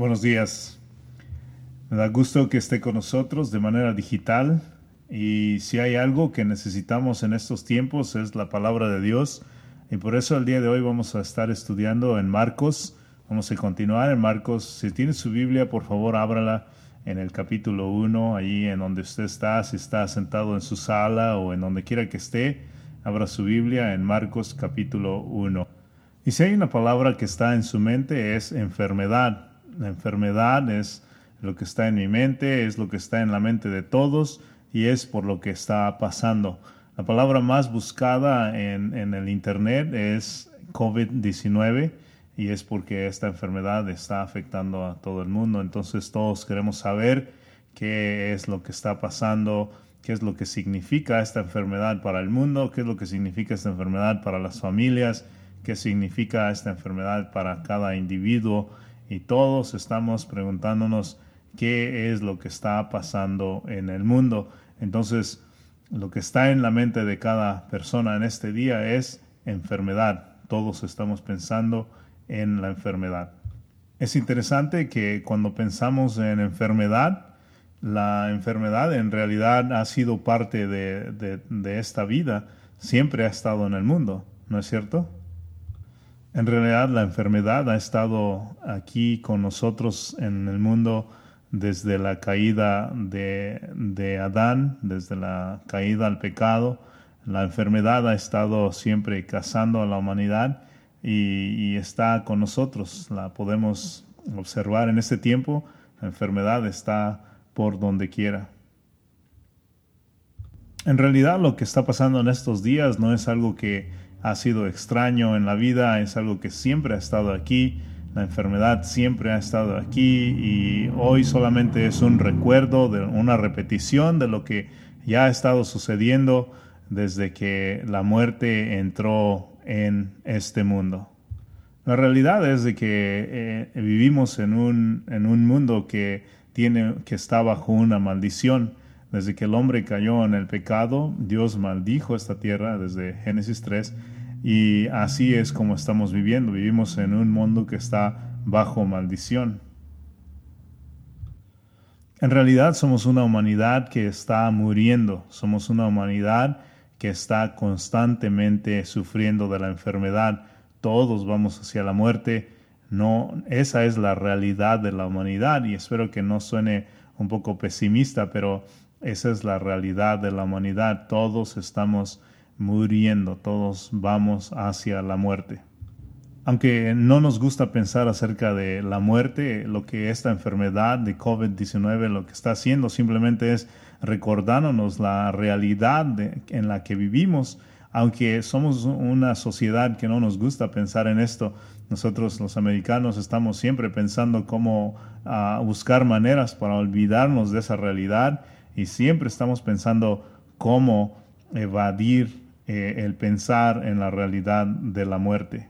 Buenos días. Me da gusto que esté con nosotros de manera digital y si hay algo que necesitamos en estos tiempos es la palabra de Dios y por eso el día de hoy vamos a estar estudiando en Marcos. Vamos a continuar en Marcos. Si tiene su Biblia, por favor, ábrala en el capítulo 1, ahí en donde usted está, si está sentado en su sala o en donde quiera que esté, abra su Biblia en Marcos capítulo 1. Y si hay una palabra que está en su mente es enfermedad. La enfermedad es lo que está en mi mente, es lo que está en la mente de todos y es por lo que está pasando. La palabra más buscada en, en el Internet es COVID-19 y es porque esta enfermedad está afectando a todo el mundo. Entonces todos queremos saber qué es lo que está pasando, qué es lo que significa esta enfermedad para el mundo, qué es lo que significa esta enfermedad para las familias, qué significa esta enfermedad para cada individuo. Y todos estamos preguntándonos qué es lo que está pasando en el mundo. Entonces, lo que está en la mente de cada persona en este día es enfermedad. Todos estamos pensando en la enfermedad. Es interesante que cuando pensamos en enfermedad, la enfermedad en realidad ha sido parte de, esta vida, siempre ha estado en el mundo, ¿no es cierto? En realidad la enfermedad ha estado aquí con nosotros en el mundo desde la caída de, Adán, desde la caída al pecado. La enfermedad ha estado siempre cazando a la humanidad y, está con nosotros. La podemos observar en este tiempo. La enfermedad está por donde quiera. En realidad lo que está pasando en estos días no es algo que ha sido extraño en la vida, es algo que siempre ha estado aquí la enfermedad siempre ha estado aquí y hoy solamente es un recuerdo, de una repetición de lo que ya ha estado sucediendo desde que la muerte entró en este mundo. La realidad es de que eh, vivimos en un, en un mundo que, tiene, que está bajo una maldición. Desde que el hombre cayó en el pecado, Dios maldijo esta tierra desde Génesis 3 y así es como estamos viviendo. Vivimos en un mundo que está bajo maldición. En realidad somos una humanidad que está muriendo. Somos una humanidad que está constantemente sufriendo de la enfermedad. Todos vamos hacia la muerte. No, esa es la realidad de la humanidad y espero que no suene un poco pesimista, pero esa es la realidad de la humanidad. Todos estamos muriendo, todos vamos hacia la muerte. Aunque no nos gusta pensar acerca de la muerte, lo que esta enfermedad de COVID-19 lo que está haciendo simplemente es recordándonos la realidad en la que vivimos. Aunque somos una sociedad que no nos gusta pensar en esto, nosotros los americanos estamos siempre pensando cómo ah, buscar maneras para olvidarnos de esa realidad y siempre estamos pensando cómo evadir eh, el pensar en la realidad de la muerte.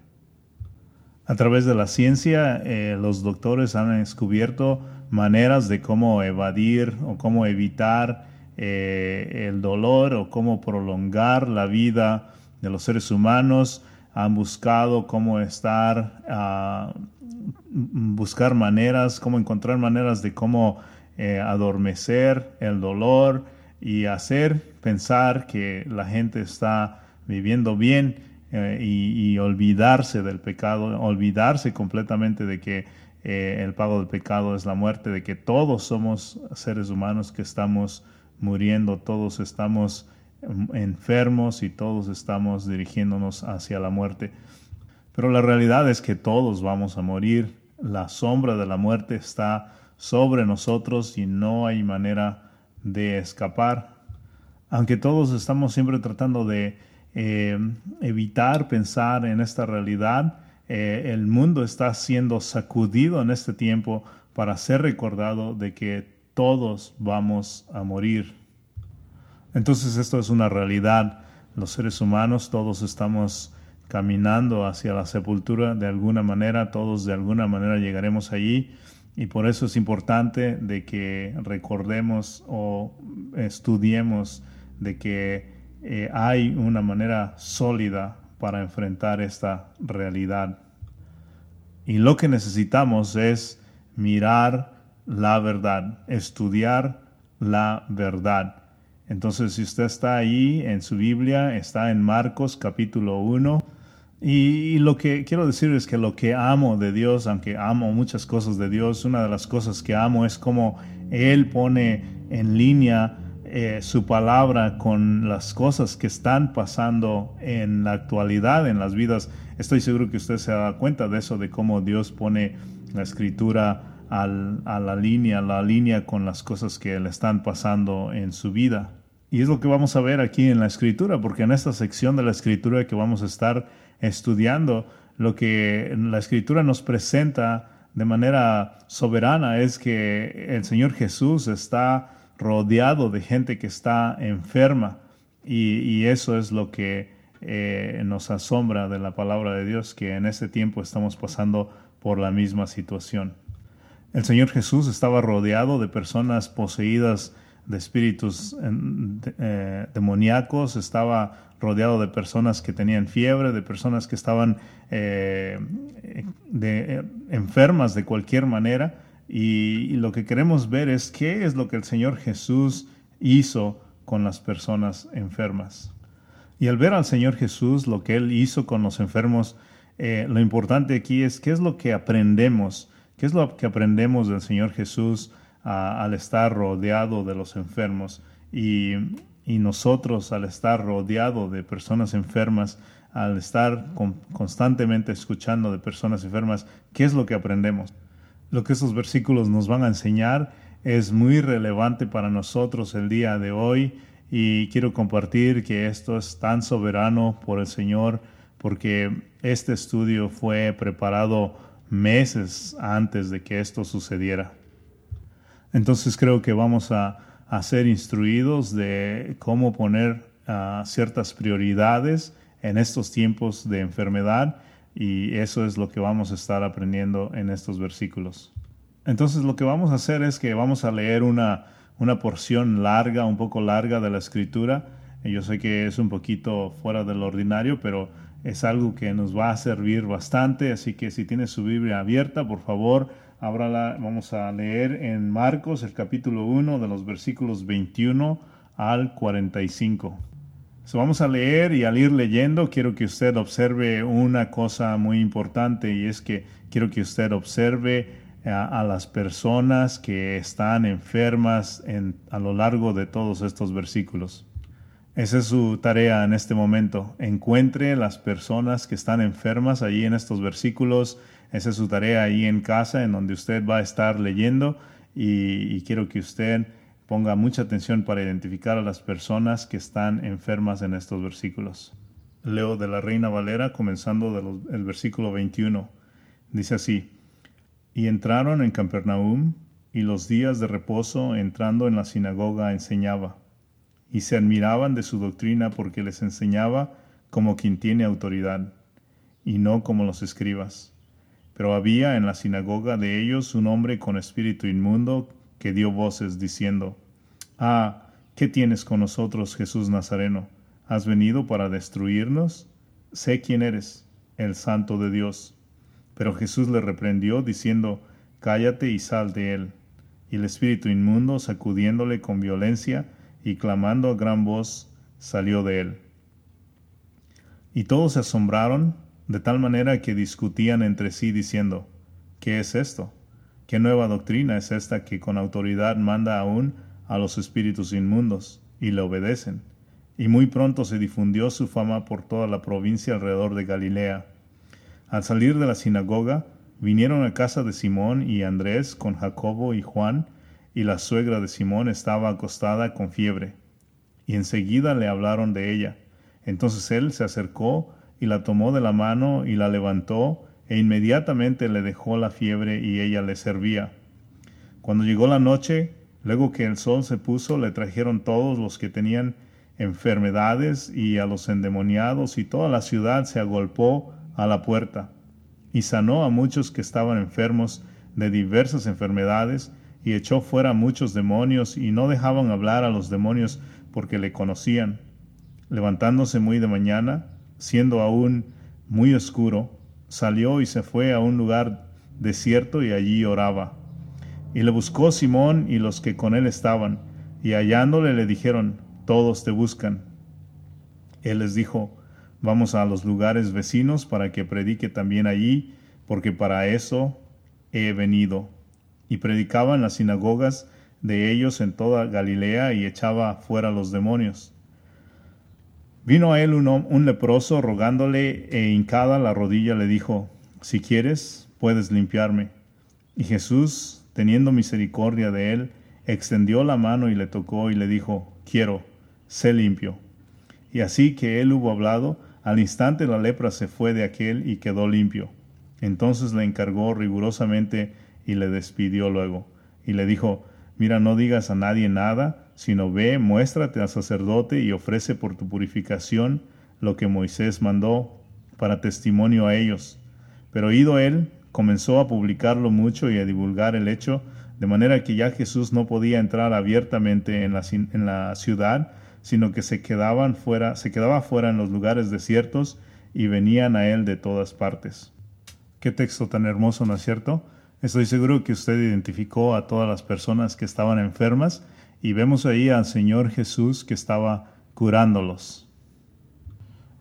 A través de la ciencia, eh, los doctores han descubierto maneras de cómo evadir o cómo evitar eh, el dolor o cómo prolongar la vida de los seres humanos. Han buscado cómo estar, uh, buscar maneras, cómo encontrar maneras de cómo adormecer el dolor y hacer pensar que la gente está viviendo bien eh, y, olvidarse del pecado, olvidarse completamente de que eh, el pago del pecado es la muerte, de que todos somos seres humanos que estamos muriendo, todos estamos enfermos y todos estamos dirigiéndonos hacia la muerte. Pero la realidad es que todos vamos a morir, la sombra de la muerte está sobre nosotros y no hay manera de escapar. Aunque todos estamos siempre tratando de eh, evitar pensar en esta realidad, eh, el mundo está siendo sacudido en este tiempo para ser recordado de que todos vamos a morir. Entonces esto es una realidad. Los seres humanos todos estamos caminando hacia la sepultura de alguna manera, todos de alguna manera llegaremos allí y por eso es importante de que recordemos o estudiemos de que eh, hay una manera sólida para enfrentar esta realidad. Y lo que necesitamos es mirar la verdad, estudiar la verdad. Entonces, si usted está ahí en su Biblia, está en Marcos capítulo 1. Y, lo que quiero decir es que lo que amo de Dios, aunque amo muchas cosas de Dios, una de las cosas que amo es como Él pone en línea eh, su palabra con las cosas que están pasando en la actualidad, en las vidas. Estoy seguro que usted se da cuenta de eso, de cómo Dios pone la escritura a la línea, la línea con las cosas que le están pasando en su vida. Y es lo que vamos a ver aquí en la escritura, porque en esta sección de la escritura que vamos a estar estudiando, lo que la escritura nos presenta de manera soberana es que el Señor Jesús está rodeado de gente que está enferma y, eso es lo que eh, nos asombra de la palabra de Dios, que en ese tiempo estamos pasando por la misma situación. El Señor Jesús estaba rodeado de personas poseídas de espíritus eh, demoníacos, estaba rodeado de personas que tenían fiebre, de personas que estaban eh, de, enfermas de cualquier manera. Y, lo que queremos ver es qué es lo que el Señor Jesús hizo con las personas enfermas. Y al ver al Señor Jesús, lo que Él hizo con los enfermos, eh, lo importante aquí es qué es lo que aprendemos, qué es lo que aprendemos del Señor Jesús al estar rodeado de los enfermos y, nosotros al estar rodeado de personas enfermas, al estar constantemente escuchando de personas enfermas, ¿qué es lo que aprendemos? Lo que esos versículos nos van a enseñar es muy relevante para nosotros el día de hoy y quiero compartir que esto es tan soberano por el Señor porque este estudio fue preparado meses antes de que esto sucediera. Entonces creo que vamos a, ser instruidos de cómo poner ah, ciertas prioridades en estos tiempos de enfermedad y eso es lo que vamos a estar aprendiendo en estos versículos. Entonces lo que vamos a hacer es que vamos a leer una, una porción larga, un poco larga de la escritura. Yo sé que es un poquito fuera del ordinario, pero es algo que nos va a servir bastante, así que si tiene su Biblia abierta, por favor, Ahora vamos a leer en Marcos el capítulo 1 de los versículos 21 al 45. vamos a leer y al ir leyendo quiero que usted observe una cosa muy importante y es que quiero que usted observe a, las personas que están enfermas en, a lo largo de todos estos versículos. Esa es su tarea en este momento. Encuentre las personas que están enfermas allí en estos versículos esa es su tarea ahí en casa, en donde usted va a estar leyendo y, quiero que usted ponga mucha atención para identificar a las personas que están enfermas en estos versículos. Leo de la Reina Valera, comenzando del versículo 21. Dice así, y entraron en Capernaum, y los días de reposo entrando en la sinagoga enseñaba, y se admiraban de su doctrina porque les enseñaba como quien tiene autoridad, y no como los escribas pero había en la sinagoga de ellos un hombre con espíritu inmundo que dio voces diciendo, Ah, ¿qué tienes con nosotros, Jesús Nazareno? ¿Has venido para destruirnos? Sé quién eres, el santo de Dios. Pero Jesús le reprendió, diciendo, Cállate y sal de él. Y el espíritu inmundo, sacudiéndole con violencia y clamando a gran voz, salió de él. Y todos se asombraron de tal manera que discutían entre sí diciendo, ¿qué es esto? ¿Qué nueva doctrina es esta que con autoridad manda aún a los espíritus inmundos y le obedecen? Y muy pronto se difundió su fama por toda la provincia alrededor de Galilea. Al salir de la sinagoga, vinieron a casa de Simón y Andrés con Jacobo y Juan, y la suegra de Simón estaba acostada con fiebre. Y enseguida le hablaron de ella. Entonces él se acercó, y la tomó de la mano y la levantó, e inmediatamente le dejó la fiebre y ella le servía. Cuando llegó la noche, luego que el sol se puso, le trajeron todos los que tenían enfermedades y a los endemoniados, y toda la ciudad se agolpó a la puerta, y sanó a muchos que estaban enfermos de diversas enfermedades, y echó fuera muchos demonios, y no dejaban hablar a los demonios porque le conocían. Levantándose muy de mañana, siendo aún muy oscuro, salió y se fue a un lugar desierto y allí oraba. Y le buscó Simón y los que con él estaban, y hallándole le dijeron, todos te buscan. Él les dijo, vamos a los lugares vecinos para que predique también allí, porque para eso he venido. Y predicaba en las sinagogas de ellos en toda Galilea y echaba fuera los demonios. Vino a él un, un, leproso rogándole e hincada la rodilla le dijo, si quieres, puedes limpiarme. Y Jesús, teniendo misericordia de él, extendió la mano y le tocó y le dijo, quiero, sé limpio. Y así que él hubo hablado, al instante la lepra se fue de aquel y quedó limpio. Entonces le encargó rigurosamente y le despidió luego. Y le dijo, mira, no digas a nadie nada, sino ve, muéstrate al sacerdote y ofrece por tu purificación lo que Moisés mandó para testimonio a ellos. Pero ido él, comenzó a publicarlo mucho y a divulgar el hecho, de manera que ya Jesús no podía entrar abiertamente en la, en la ciudad, sino que se quedaban fuera, se quedaba fuera en los lugares desiertos y venían a él de todas partes. Qué texto tan hermoso, ¿no es cierto? Estoy seguro que usted identificó a todas las personas que estaban enfermas y vemos ahí al Señor Jesús que estaba curándolos.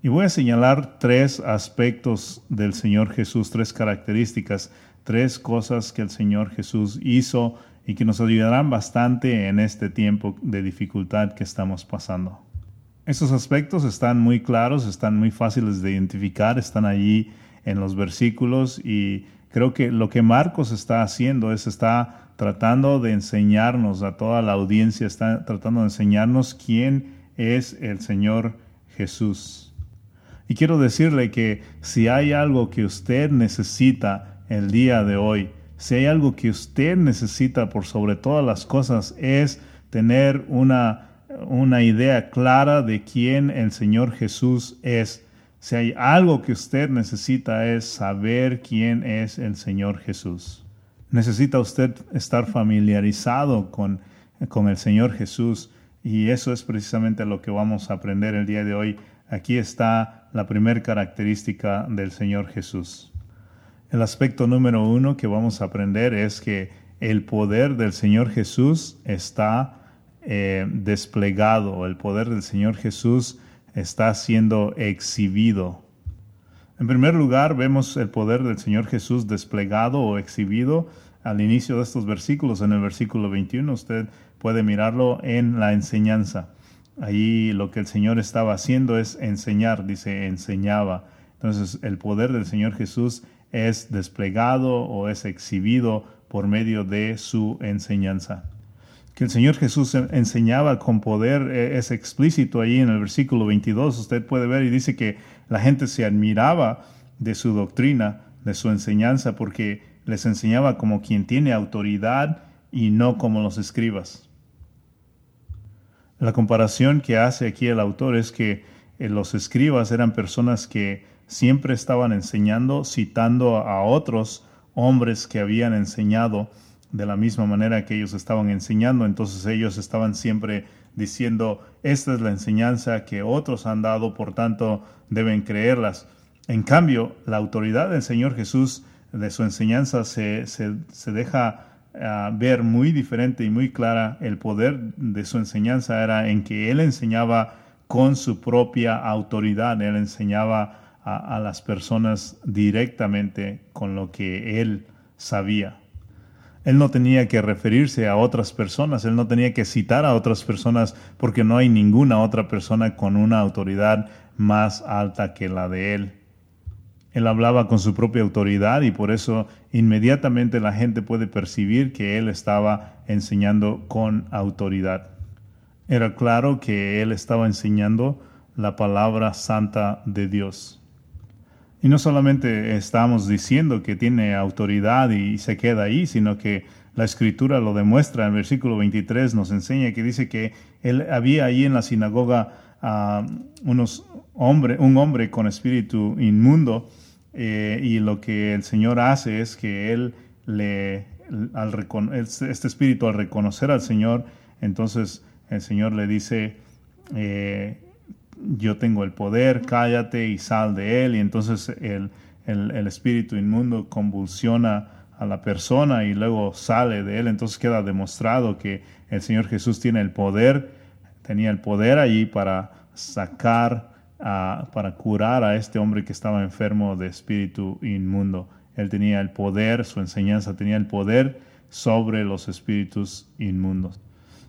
Y voy a señalar tres aspectos del Señor Jesús, tres características, tres cosas que el Señor Jesús hizo y que nos ayudarán bastante en este tiempo de dificultad que estamos pasando. Estos aspectos están muy claros, están muy fáciles de identificar, están allí en los versículos y creo que lo que Marcos está haciendo es está tratando de enseñarnos a toda la audiencia, está tratando de enseñarnos quién es el Señor Jesús. Y quiero decirle que si hay algo que usted necesita el día de hoy, si hay algo que usted necesita por sobre todas las cosas es tener una, una idea clara de quién el Señor Jesús es. Si hay algo que usted necesita es saber quién es el Señor Jesús. Necesita usted estar familiarizado con, con el Señor Jesús y eso es precisamente lo que vamos a aprender el día de hoy. Aquí está la primera característica del Señor Jesús. El aspecto número uno que vamos a aprender es que el poder del Señor Jesús está eh, desplegado, el poder del Señor Jesús está siendo exhibido. En primer lugar, vemos el poder del Señor Jesús desplegado o exhibido al inicio de estos versículos. En el versículo 21 usted puede mirarlo en la enseñanza. Allí lo que el Señor estaba haciendo es enseñar, dice, enseñaba. Entonces el poder del Señor Jesús es desplegado o es exhibido por medio de su enseñanza. Que el Señor Jesús enseñaba con poder eh, es explícito ahí en el versículo 22. Usted puede ver y dice que la gente se admiraba de su doctrina, de su enseñanza, porque les enseñaba como quien tiene autoridad y no como los escribas. La comparación que hace aquí el autor es que eh, los escribas eran personas que siempre estaban enseñando, citando a otros hombres que habían enseñado de la misma manera que ellos estaban enseñando. Entonces ellos estaban siempre diciendo, esta es la enseñanza que otros han dado, por tanto deben creerlas. En cambio, la autoridad del Señor Jesús, de su enseñanza, se, se, deja ah, ver muy diferente y muy clara. El poder de su enseñanza era en que Él enseñaba con su propia autoridad, Él enseñaba a, las personas directamente con lo que él sabía. Él no tenía que referirse a otras personas, él no tenía que citar a otras personas porque no hay ninguna otra persona con una autoridad más alta que la de él. Él hablaba con su propia autoridad y por eso inmediatamente la gente puede percibir que él estaba enseñando con autoridad. Era claro que él estaba enseñando la palabra santa de Dios. Y no solamente estamos diciendo que tiene autoridad y se queda ahí, sino que la escritura lo demuestra. En versículo 23 nos enseña que dice que él había ahí en la sinagoga a unos hombre, un hombre con espíritu inmundo eh, y lo que el Señor hace es que él le, al, este espíritu al reconocer al Señor, entonces el Señor le dice, eh, yo tengo el poder, cállate y sal de él. Y entonces el, espíritu inmundo convulsiona a la persona y luego sale de él. Entonces queda demostrado que el Señor Jesús tiene el poder, tenía el poder allí para sacar, para curar a este hombre que estaba enfermo de espíritu inmundo. Él tenía el poder, su enseñanza tenía el poder sobre los espíritus inmundos.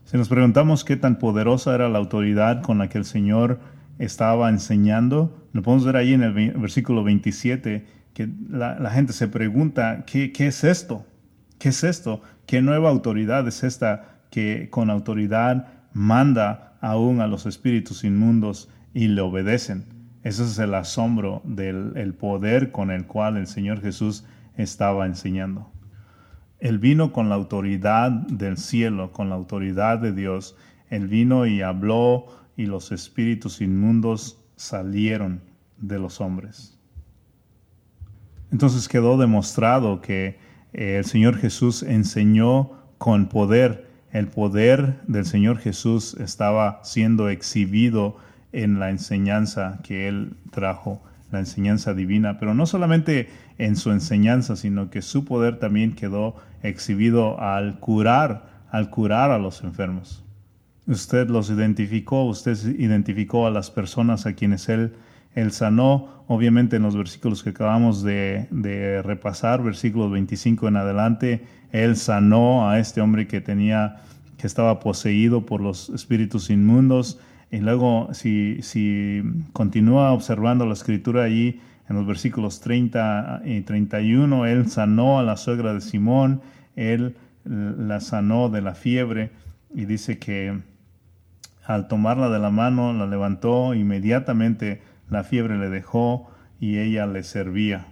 Si nos preguntamos qué tan poderosa era la autoridad con la que el Señor estaba enseñando, lo podemos ver ahí en el versículo 27, que la, gente se pregunta, ¿qué, ¿qué es esto? ¿Qué es esto? ¿Qué nueva autoridad es esta que con autoridad manda aún a los espíritus inmundos y le obedecen? Ese es el asombro del poder con el cual el Señor Jesús estaba enseñando. Él vino con la autoridad del cielo, con la autoridad de Dios. Él vino y habló y los espíritus inmundos salieron de los hombres. Entonces quedó demostrado que eh, el Señor Jesús enseñó con poder. El poder del Señor Jesús estaba siendo exhibido en la enseñanza que Él trajo la enseñanza divina, pero no solamente en su enseñanza, sino que su poder también quedó exhibido al curar, al curar a los enfermos. Usted los identificó, usted identificó a las personas a quienes él, sanó, obviamente en los versículos que acabamos de, de repasar, versículos 25 en adelante, él sanó a este hombre que tenía, que estaba poseído por los espíritus inmundos, y luego, si, si continúa observando la escritura allí, en los versículos 30 y 31, él sanó a la suegra de Simón, él la sanó de la fiebre. Y dice que al tomarla de la mano la levantó, inmediatamente la fiebre le dejó y ella le servía.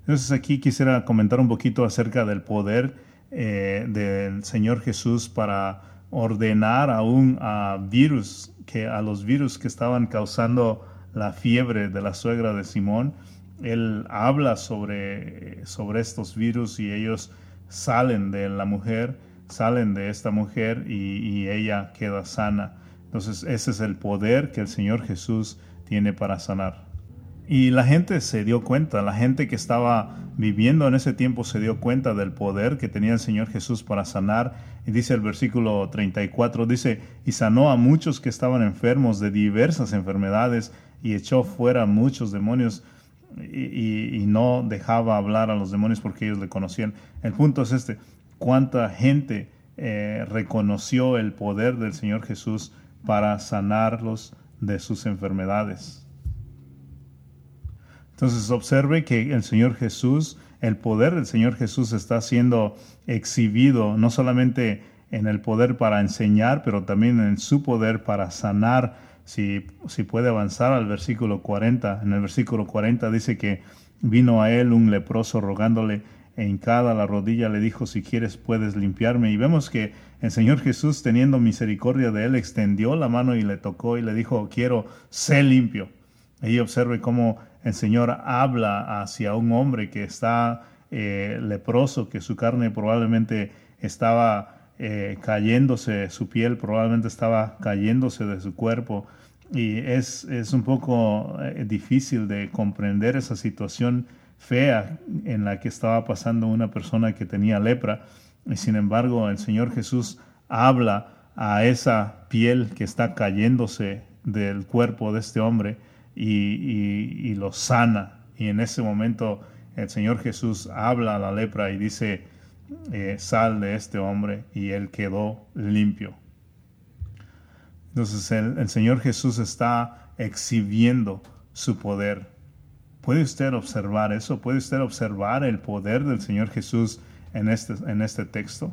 Entonces aquí quisiera comentar un poquito acerca del poder eh, del Señor Jesús para ordenar aún a virus, que a los virus que estaban causando la fiebre de la suegra de Simón, él habla sobre, sobre estos virus y ellos salen de la mujer, salen de esta mujer y, y ella queda sana. Entonces ese es el poder que el Señor Jesús tiene para sanar. Y la gente se dio cuenta, la gente que estaba viviendo en ese tiempo se dio cuenta del poder que tenía el Señor Jesús para sanar. Y dice el versículo 34, dice, y sanó a muchos que estaban enfermos de diversas enfermedades y echó fuera muchos demonios y, no dejaba hablar a los demonios porque ellos le conocían. El punto es este, cuánta gente eh, reconoció el poder del Señor Jesús para sanarlos de sus enfermedades. Entonces observe que el Señor Jesús, el poder del Señor Jesús está siendo exhibido no solamente en el poder para enseñar, pero también en su poder para sanar. Si, si puede avanzar al versículo 40, en el versículo 40 dice que vino a él un leproso rogándole en cada la rodilla, le dijo, si quieres puedes limpiarme. Y vemos que el Señor Jesús, teniendo misericordia de él, extendió la mano y le tocó y le dijo, quiero ser limpio. Y observe cómo el Señor habla hacia un hombre que está eh, leproso, que su carne probablemente estaba eh, cayéndose, su piel probablemente estaba cayéndose de su cuerpo. Y es, es un poco eh, difícil de comprender esa situación fea en la que estaba pasando una persona que tenía lepra. Y sin embargo, el Señor Jesús habla a esa piel que está cayéndose del cuerpo de este hombre y, lo sana. Y en ese momento el Señor Jesús habla a la lepra y dice, eh, sal de este hombre y él quedó limpio. Entonces el, Señor Jesús está exhibiendo su poder. ¿Puede usted observar eso? ¿Puede usted observar el poder del Señor Jesús en este, en este texto?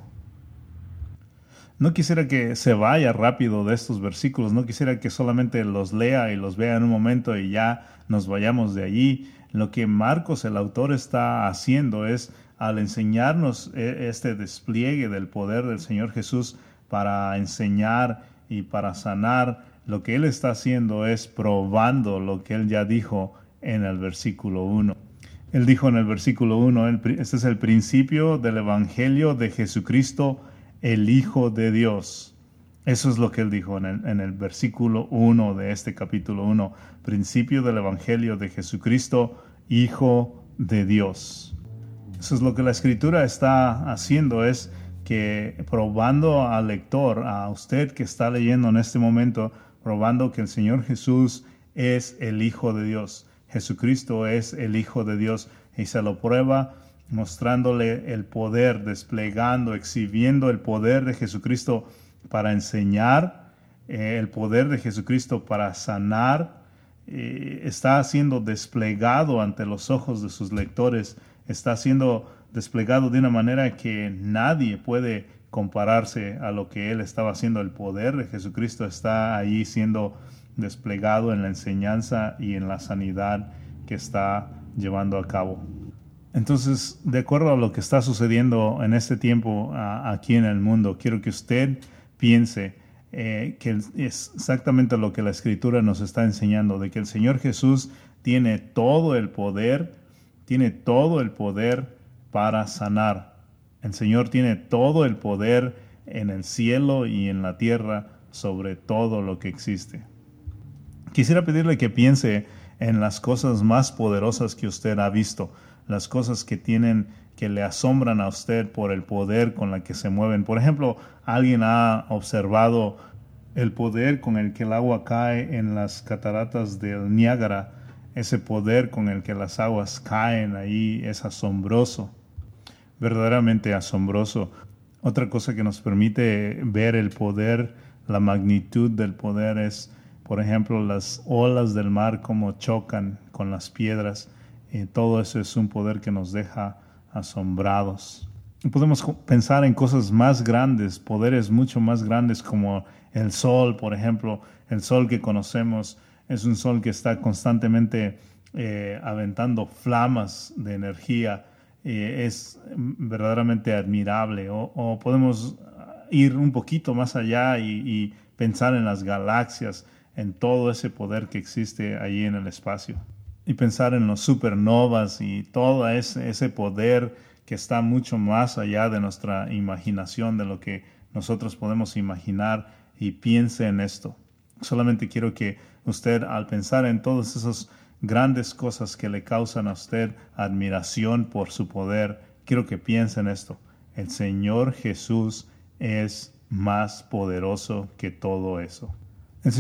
No quisiera que se vaya rápido de estos versículos, no quisiera que solamente los lea y los vea en un momento y ya nos vayamos de allí. Lo que Marcos, el autor, está haciendo es, al enseñarnos e, este despliegue del poder del Señor Jesús para enseñar y para sanar, lo que él está haciendo es probando lo que él ya dijo en el versículo 1. Él dijo en el versículo 1, este es el principio del Evangelio de Jesucristo, el Hijo de Dios. Eso es lo que él dijo en el, versículo 1 de este capítulo 1, principio del Evangelio de Jesucristo, Hijo de Dios. Eso es lo que la escritura está haciendo, es que probando al lector, a usted que está leyendo en este momento, probando que el Señor Jesús es el Hijo de Dios. Jesucristo es el Hijo de Dios y se lo prueba mostrándole el poder, desplegando, exhibiendo el poder de Jesucristo para enseñar, eh, el poder de Jesucristo para sanar, está siendo desplegado ante los ojos de sus lectores, está siendo desplegado de una manera que nadie puede compararse a lo que él estaba haciendo. El poder de Jesucristo está ahí siendo desplegado en la enseñanza y en la sanidad que está llevando a cabo. Entonces, de acuerdo a lo que está sucediendo en este tiempo aquí en el mundo, quiero que usted piense eh, que es exactamente lo que la escritura nos está enseñando, de que el Señor Jesús tiene todo el poder, tiene todo el poder para sanar. El Señor tiene todo el poder en el cielo y en la tierra sobre todo lo que existe. Quisiera pedirle que piense en las cosas más poderosas que usted ha visto, las cosas que tienen que le asombran a usted por el poder con la que se mueven. Por ejemplo, alguien ha observado el poder con el que el agua cae en las cataratas del Niágara, ese poder con el que las aguas caen ahí es asombroso, verdaderamente asombroso. Otra cosa que nos permite ver el poder, la magnitud del poder es por ejemplo, las olas del mar como chocan con las piedras. y todo eso es un poder que nos deja asombrados. Podemos pensar en cosas más grandes, poderes mucho más grandes como el sol, por ejemplo. El sol que conocemos es un sol que está constantemente eh, aventando flamas de energía. es verdaderamente admirable. O, podemos ir un poquito más allá y pensar en las galaxias en todo ese poder que existe allí en el espacio. Y pensar en los supernovas y todo ese, ese poder que está mucho más allá de nuestra imaginación, de lo que nosotros podemos imaginar y piense en esto. Solamente quiero que usted al pensar en todas esas grandes cosas que le causan a usted admiración por su poder, quiero que piense en esto. El Señor Jesús es más poderoso que todo eso. El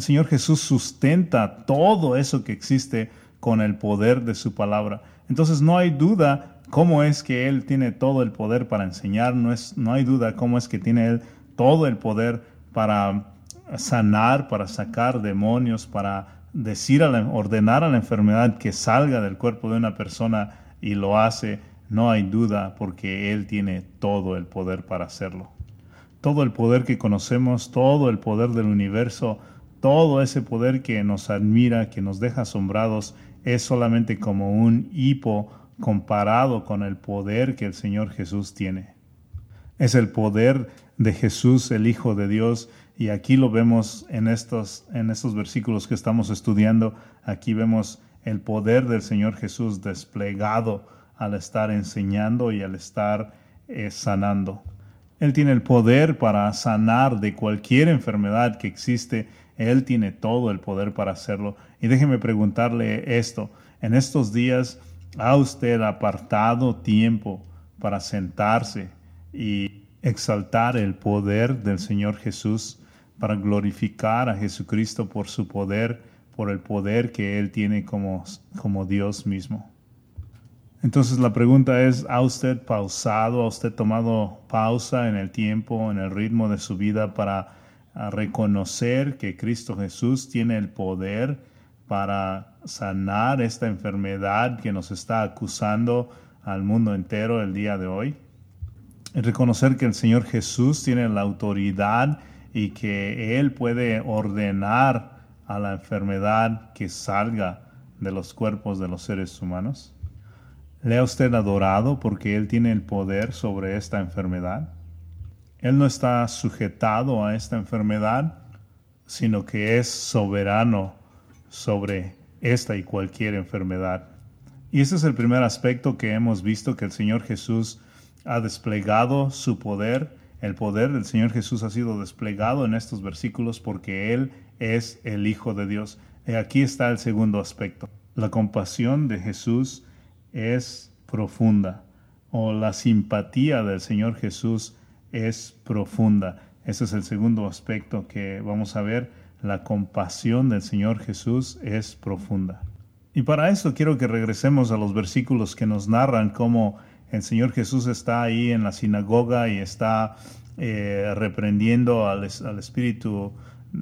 Señor, Jesús sustenta todo eso que existe con el poder de su palabra. Entonces no hay duda cómo es que Él tiene todo el poder para enseñar, no, es, no hay duda cómo es que tiene Él todo el poder para sanar, para sacar demonios, para decir, a ordenar a la enfermedad que salga del cuerpo de una persona y lo hace. No hay duda porque Él tiene todo el poder para hacerlo todo el poder que conocemos, todo el poder del universo, todo ese poder que nos admira, que nos deja asombrados, es solamente como un hipo comparado con el poder que el Señor Jesús tiene. Es el poder de Jesús, el Hijo de Dios, y aquí lo vemos en estos, en estos versículos que estamos estudiando. Aquí vemos el poder del Señor Jesús desplegado al estar enseñando y al estar eh, sanando. Él tiene el poder para sanar de cualquier enfermedad que existe. Él tiene todo el poder para hacerlo. Y déjeme preguntarle esto. En estos días, ¿ha usted apartado tiempo para sentarse y exaltar el poder del Señor Jesús, para glorificar a Jesucristo por su poder, por el poder que Él tiene como, como Dios mismo? Entonces la pregunta es, ¿ha usted pausado, ha usted tomado pausa en el tiempo, en el ritmo de su vida para ah, reconocer que Cristo Jesús tiene el poder para sanar esta enfermedad que nos está acusando al mundo entero el día de hoy? reconocer que el Señor Jesús tiene la autoridad y que Él puede ordenar a la enfermedad que salga de los cuerpos de los seres humanos? ¿Le ha usted adorado porque Él tiene el poder sobre esta enfermedad? Él no está sujetado a esta enfermedad, sino que es soberano sobre esta y cualquier enfermedad. Y ese es el primer aspecto que hemos visto que el Señor Jesús ha desplegado su poder. El poder del Señor Jesús ha sido desplegado en estos versículos porque Él es el Hijo de Dios. Y aquí está el segundo aspecto. La compasión de Jesús es profunda. o la simpatía del Señor Jesús es profunda. Ese es el segundo aspecto que vamos a ver. La compasión del Señor Jesús es profunda. Y para esto quiero que regresemos a los versículos que nos narran cómo el Señor Jesús está ahí en la sinagoga y está eh, reprendiendo al, espíritu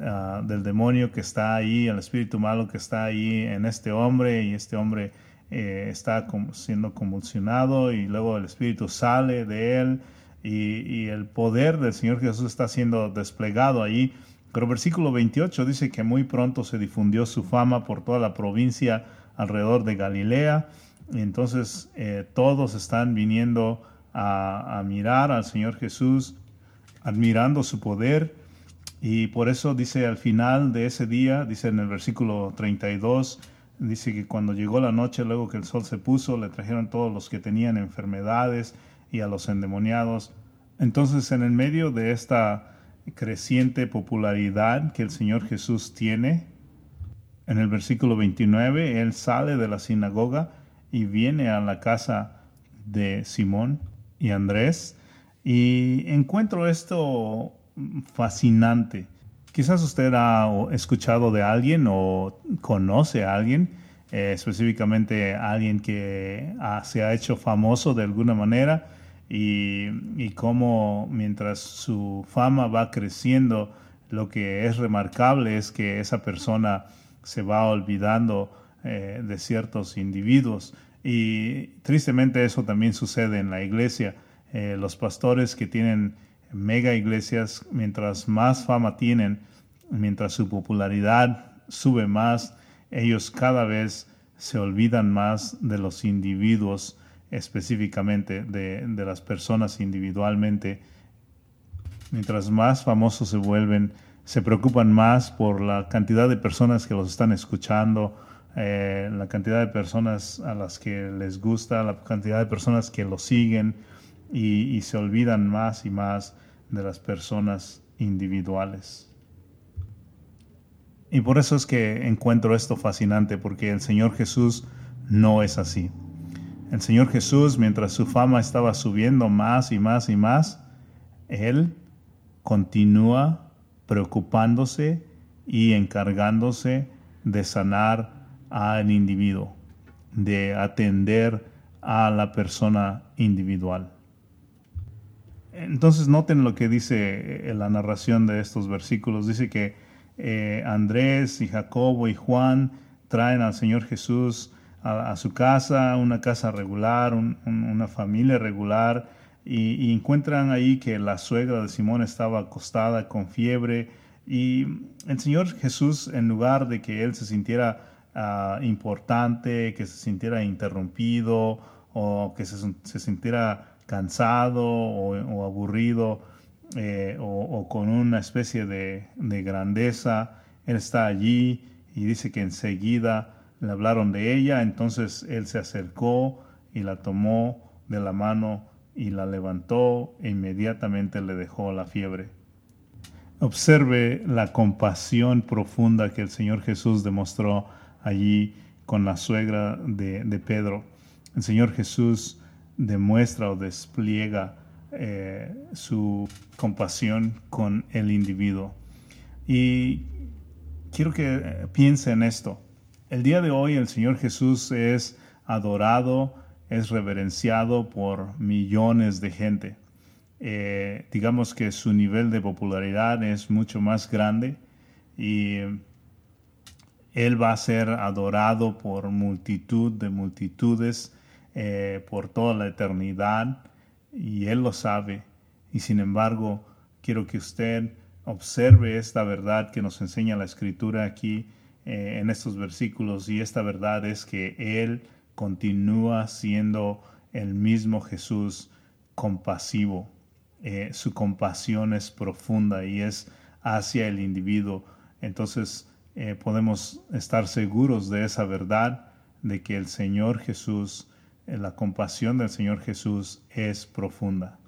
ah, del demonio que está ahí, al espíritu malo que está ahí en este hombre y este hombre eh, está siendo convulsionado y luego el espíritu sale de él y, el poder del Señor Jesús está siendo desplegado ahí. Pero versículo 28 dice que muy pronto se difundió su fama por toda la provincia alrededor de Galilea. Entonces eh, todos están viniendo a mirar al Señor Jesús admirando su poder. Y por eso dice al final de ese día, dice en el versículo 32, dice que cuando llegó la noche, luego que el sol se puso, le trajeron todos los que tenían enfermedades y a los endemoniados. Entonces, en el medio de esta creciente popularidad que el Señor Jesús tiene, en el versículo 29, Él sale de la sinagoga y viene a la casa de Simón y Andrés y encuentro esto fascinante. Quizás usted ha escuchado de alguien o conoce a alguien, eh, específicamente alguien que se ha hecho famoso de alguna manera y, y cómo mientras su fama va creciendo, lo que es remarcable es que esa persona se va olvidando eh, de ciertos individuos. Y tristemente eso también sucede en la iglesia. Eh, los pastores que tienen mega iglesias, mientras más fama tienen, mientras su popularidad sube más, ellos cada vez se olvidan más de los individuos específicamente, de, de las personas individualmente. Mientras más famosos se vuelven, se preocupan más por la cantidad de personas que los están escuchando, eh, la cantidad de personas a las que les gusta, la cantidad de personas que los siguen, y, se olvidan más y más de las personas individuales. Y por eso es que encuentro esto fascinante, porque el Señor Jesús no es así. El Señor Jesús, mientras su fama estaba subiendo más y más y más, Él continúa preocupándose y encargándose de sanar al individuo, de atender a la persona individual. Entonces noten lo que dice eh, la narración de estos versículos. Dice que eh, Andrés y Jacobo y Juan traen al Señor Jesús a, su casa, una casa regular, una familia regular, y, encuentran ahí que la suegra de Simón estaba acostada con fiebre. Y el Señor Jesús, en lugar de que él se sintiera ah, importante, que se sintiera interrumpido o que se, se sintiera cansado o, aburrido eh, o, con una especie de, grandeza. Él está allí y dice que enseguida le hablaron de ella, entonces él se acercó y la tomó de la mano y la levantó e inmediatamente le dejó la fiebre. Observe la compasión profunda que el Señor Jesús demostró allí con la suegra de, de Pedro. El Señor Jesús demuestra o despliega eh, su compasión con el individuo. Y quiero que piense en esto. El día de hoy el Señor Jesús es adorado, es reverenciado por millones de gente. Eh, digamos que su nivel de popularidad es mucho más grande y Él va a ser adorado por multitud de multitudes eh, por toda la eternidad y Él lo sabe. Y sin embargo, quiero que usted observe esta verdad que nos enseña la escritura aquí eh, en estos versículos y esta verdad es que Él continúa siendo el mismo Jesús compasivo. Eh, su compasión es profunda y es hacia el individuo. Entonces podemos estar seguros de esa verdad, de que el Señor Jesús la compasión del Señor Jesús es profunda.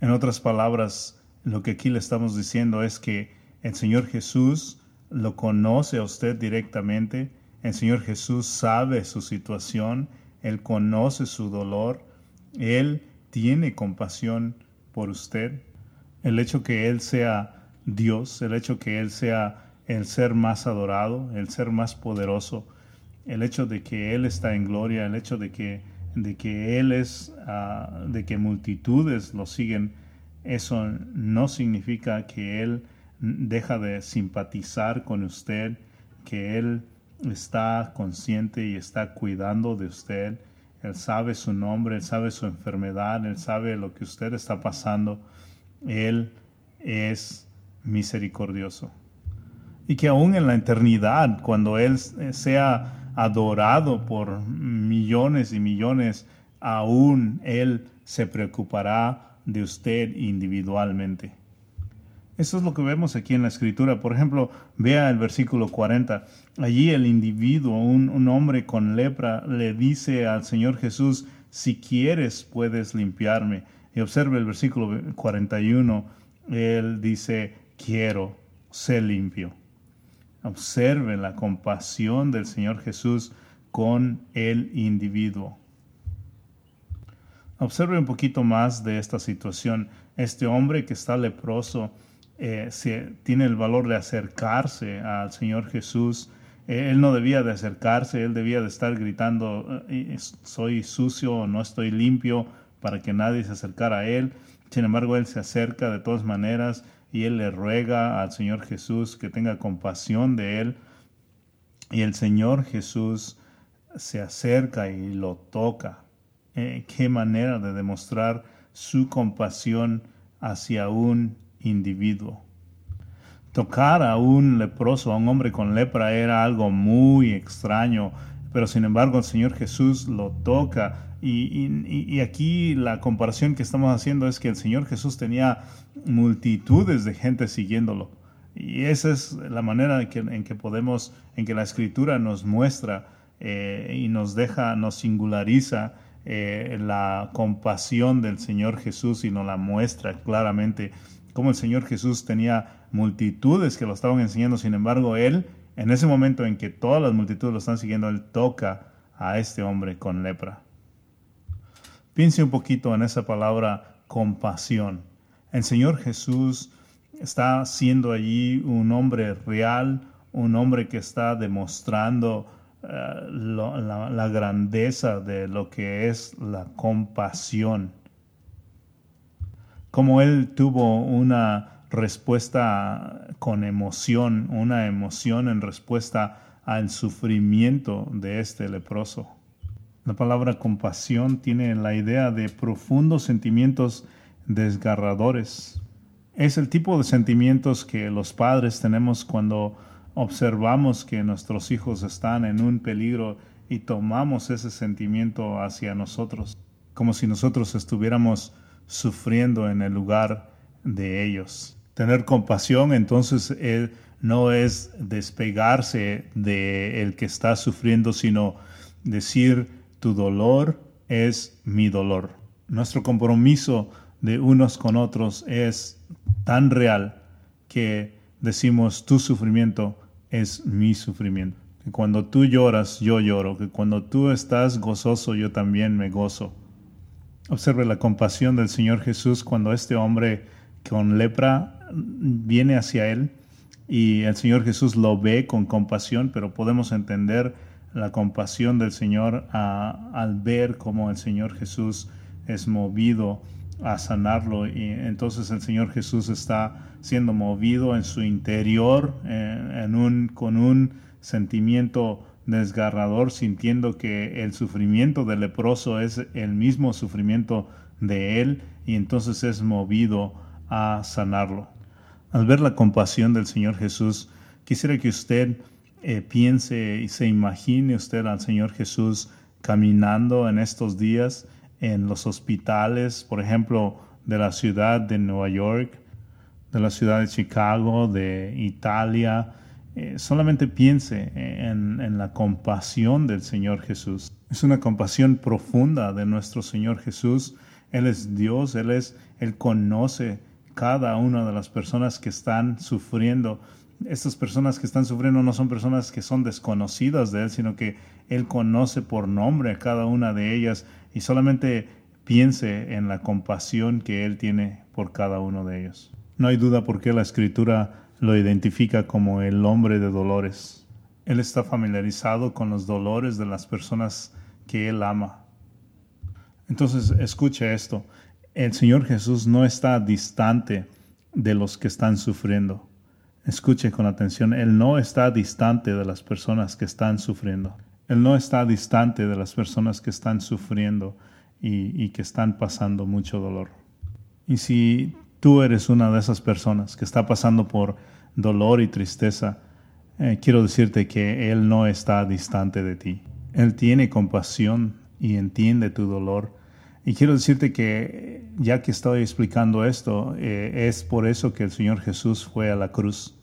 En otras palabras, lo que aquí le estamos diciendo es que el Señor Jesús lo conoce a usted directamente, el Señor Jesús sabe su situación, Él conoce su dolor Él tiene compasión por usted. El hecho que Él sea Dios, el hecho que Él sea el ser más adorado, el ser más poderoso, el hecho de que Él está en gloria, el hecho de que, de que Él es, ah, de que multitudes lo siguen, eso no significa que Él deja de simpatizar con usted, que Él está consciente y está cuidando de usted. Él sabe su nombre, Él sabe su enfermedad, Él sabe lo que usted está pasando. Él es misericordioso. Y que aún en la eternidad, cuando Él sea adorado por millones y millones, aún Él se preocupará de usted individualmente. Eso es lo que vemos aquí en la escritura. Por ejemplo, vea el versículo 40. Allí el individuo, un, hombre con lepra, le dice al Señor Jesús, si quieres puedes limpiarme. Y observe el versículo 41. Él dice, quiero, ser limpio. Observe la compasión del Señor Jesús con el individuo. Observe un poquito más de esta situación. Este hombre que está leproso, eh, tiene el valor de acercarse al Señor Jesús. Eh, él no debía de acercarse, él debía de estar gritando, eh, soy sucio, no estoy limpio, para que nadie se acercara a él. Sin embargo, él se acerca de todas maneras y él le ruega al Señor Jesús que tenga compasión de él. Y el Señor Jesús se acerca y lo toca. qué manera de demostrar su compasión hacia un individuo. Tocar a un leproso, a un hombre con lepra, era algo muy extraño, pero sin embargo el Señor Jesús lo toca. Y, aquí la comparación que estamos haciendo es que el Señor Jesús tenía multitudes de gente siguiéndolo. Y esa es la manera en que, podemos, en que la escritura nos muestra eh, y nos deja, nos singulariza eh, la compasión del Señor Jesús y nos la muestra claramente como el Señor Jesús tenía multitudes que lo estaban enseñando, sin embargo, Él, en ese momento en que todas las multitudes lo están siguiendo, Él toca a este hombre con lepra. Piense un poquito en esa palabra compasión. El Señor Jesús está siendo allí un hombre real, un hombre que está demostrando eh, la, la grandeza de lo que es la compasión como él tuvo una respuesta con emoción, una emoción en respuesta al sufrimiento de este leproso. La palabra compasión tiene la idea de profundos sentimientos desgarradores. Es el tipo de sentimientos que los padres tenemos cuando observamos que nuestros hijos están en un peligro y tomamos ese sentimiento hacia nosotros, como si nosotros estuviéramos sufriendo en el lugar de ellos. Tener compasión entonces eh, no es despegarse de el que está sufriendo, sino decir tu dolor es mi dolor. Nuestro compromiso de unos con otros es tan real que decimos tu sufrimiento es mi sufrimiento. Que cuando tú lloras, yo lloro. Que cuando tú estás gozoso, yo también me gozo. Observe la compasión del Señor Jesús cuando este hombre con lepra viene hacia él y el Señor Jesús lo ve con compasión, pero podemos entender la compasión del Señor al ver cómo el Señor Jesús es movido a sanarlo y entonces el Señor Jesús está siendo movido en su interior en un, con un sentimiento desgarrador sintiendo que el sufrimiento del leproso es el mismo sufrimiento de él y entonces es movido a sanarlo. Al ver la compasión del Señor Jesús, quisiera que usted eh, piense y se imagine usted al Señor Jesús caminando en estos días en los hospitales, por ejemplo, de la ciudad de Nueva York, de la ciudad de Chicago, de Italia, eh, solamente piense en, la compasión del Señor Jesús. Es una compasión profunda de nuestro Señor Jesús. Él es Dios, Él es, Él conoce cada una de las personas que están sufriendo. Estas personas que están sufriendo no son personas que son desconocidas de Él, sino que Él conoce por nombre a cada una de ellas y solamente piense en la compasión que Él tiene por cada uno de ellos. No hay duda por qué la escritura lo identifica como el hombre de dolores. Él está familiarizado con los dolores de las personas que Él ama. Entonces, escuche esto. El Señor Jesús no está distante de los que están sufriendo. Escuche con atención, Él no está distante de las personas que están sufriendo. Él no está distante de las personas que están sufriendo y, que están pasando mucho dolor. Y si tú eres una de esas personas que está pasando por dolor y tristeza, eh, quiero decirte que Él no está distante de ti. Él tiene compasión y entiende tu dolor. Y quiero decirte que ya que estoy explicando esto, eh, es por eso que el Señor Jesús fue a la cruz.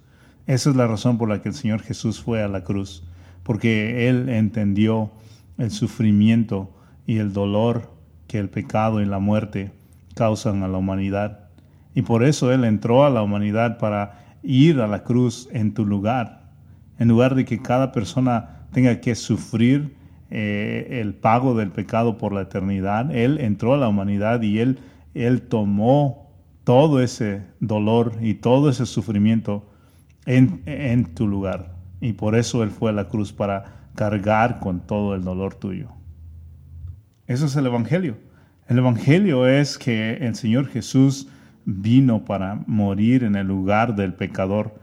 Esa es la razón por la que el Señor Jesús fue a la cruz, porque Él entendió el sufrimiento y el dolor que el pecado y la muerte causan a la humanidad. Y por eso Él entró a la humanidad para ir a la cruz en tu lugar, en lugar de que cada persona tenga que sufrir eh, el pago del pecado por la eternidad. Él entró a la humanidad y Él, él tomó todo ese dolor y todo ese sufrimiento en, en tu lugar. Y por eso Él fue a la cruz para cargar con todo el dolor tuyo. Eso es el Evangelio. El Evangelio es que el Señor Jesús vino para morir en el lugar del pecador.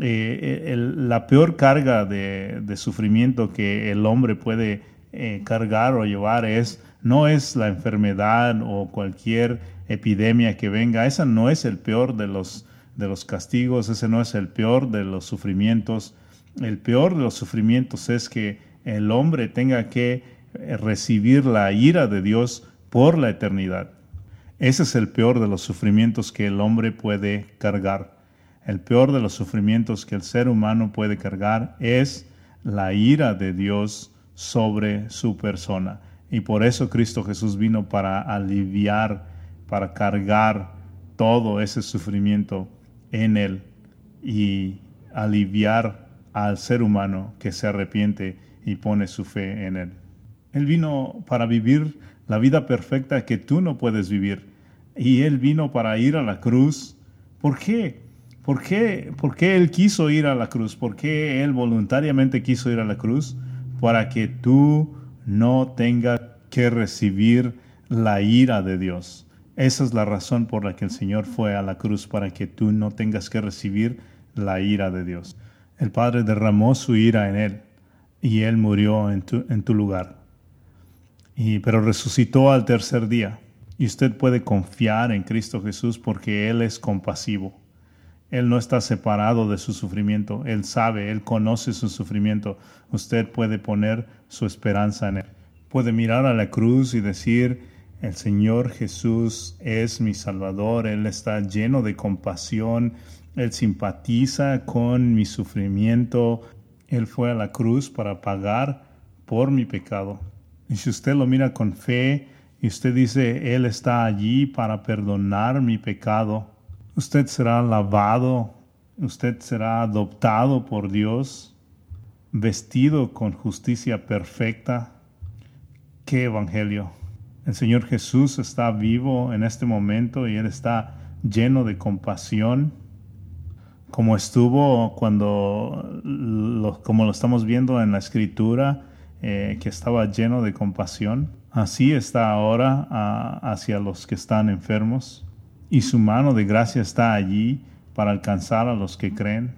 Eh, la peor carga de, sufrimiento que el hombre puede eh, cargar o llevar es no es la enfermedad o cualquier epidemia que venga. Esa no es el peor de los, de los castigos, ese no es el peor de los sufrimientos. El peor de los sufrimientos es que el hombre tenga que eh, recibir la ira de Dios por la eternidad. Ese es el peor de los sufrimientos que el hombre puede cargar. El peor de los sufrimientos que el ser humano puede cargar es la ira de Dios sobre su persona. Y por eso Cristo Jesús vino para aliviar, para cargar todo ese sufrimiento en él y aliviar al ser humano que se arrepiente y pone su fe en él. Él vino para vivir la vida perfecta que tú no puedes vivir. Y Él vino para ir a la cruz. ¿Por qué? ¿Por qué? ¿Por qué Él quiso ir a la cruz? ¿Por qué Él voluntariamente quiso ir a la cruz? Para que tú no tengas que recibir la ira de Dios. Esa es la razón por la que el Señor fue a la cruz, para que tú no tengas que recibir la ira de Dios. El Padre derramó su ira en Él y Él murió en tu, en tu lugar pero resucitó al tercer día. Y usted puede confiar en Cristo Jesús porque Él es compasivo. Él no está separado de su sufrimiento. Él sabe, Él conoce su sufrimiento. Usted puede poner su esperanza en Él. Puede mirar a la cruz y decir, el Señor Jesús es mi Salvador. Él está lleno de compasión. Él simpatiza con mi sufrimiento. Él fue a la cruz para pagar por mi pecado. Y si usted lo mira con fe y usted dice, Él está allí para perdonar mi pecado, usted será lavado, usted será adoptado por Dios, vestido con justicia perfecta. ¡Qué evangelio! El Señor Jesús está vivo en este momento y Él está lleno de compasión, como estuvo cuando, como lo estamos viendo en la escritura, eh, que estaba lleno de compasión, así está ahora ah, hacia los que están enfermos, y su mano de gracia está allí para alcanzar a los que creen.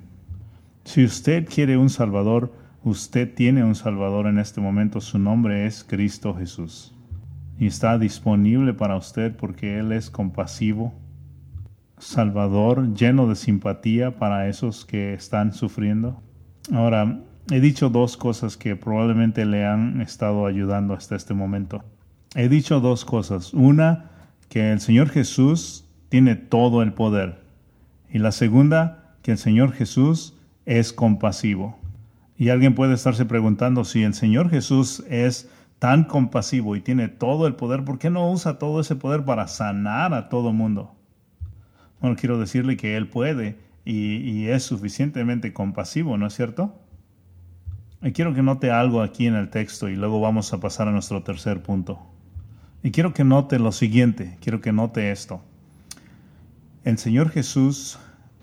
Si usted quiere un Salvador, usted tiene un Salvador en este momento, su nombre es Cristo Jesús. Y está disponible para usted porque Él es compasivo, Salvador, lleno de simpatía para esos que están sufriendo. Ahora, he dicho dos cosas que probablemente le han estado ayudando hasta este momento. He dicho dos cosas. Una, que el Señor Jesús tiene todo el poder. Y la segunda, que el Señor Jesús es compasivo. Y alguien puede estarse preguntando si el Señor Jesús es tan compasivo y tiene todo el poder, ¿por qué no usa todo ese poder para sanar a todo mundo? Bueno, quiero decirle que Él puede y, y es suficientemente compasivo, ¿no es cierto? Y quiero que note algo aquí en el texto y luego vamos a pasar a nuestro tercer punto. Y quiero que note lo siguiente, quiero que note esto. El Señor Jesús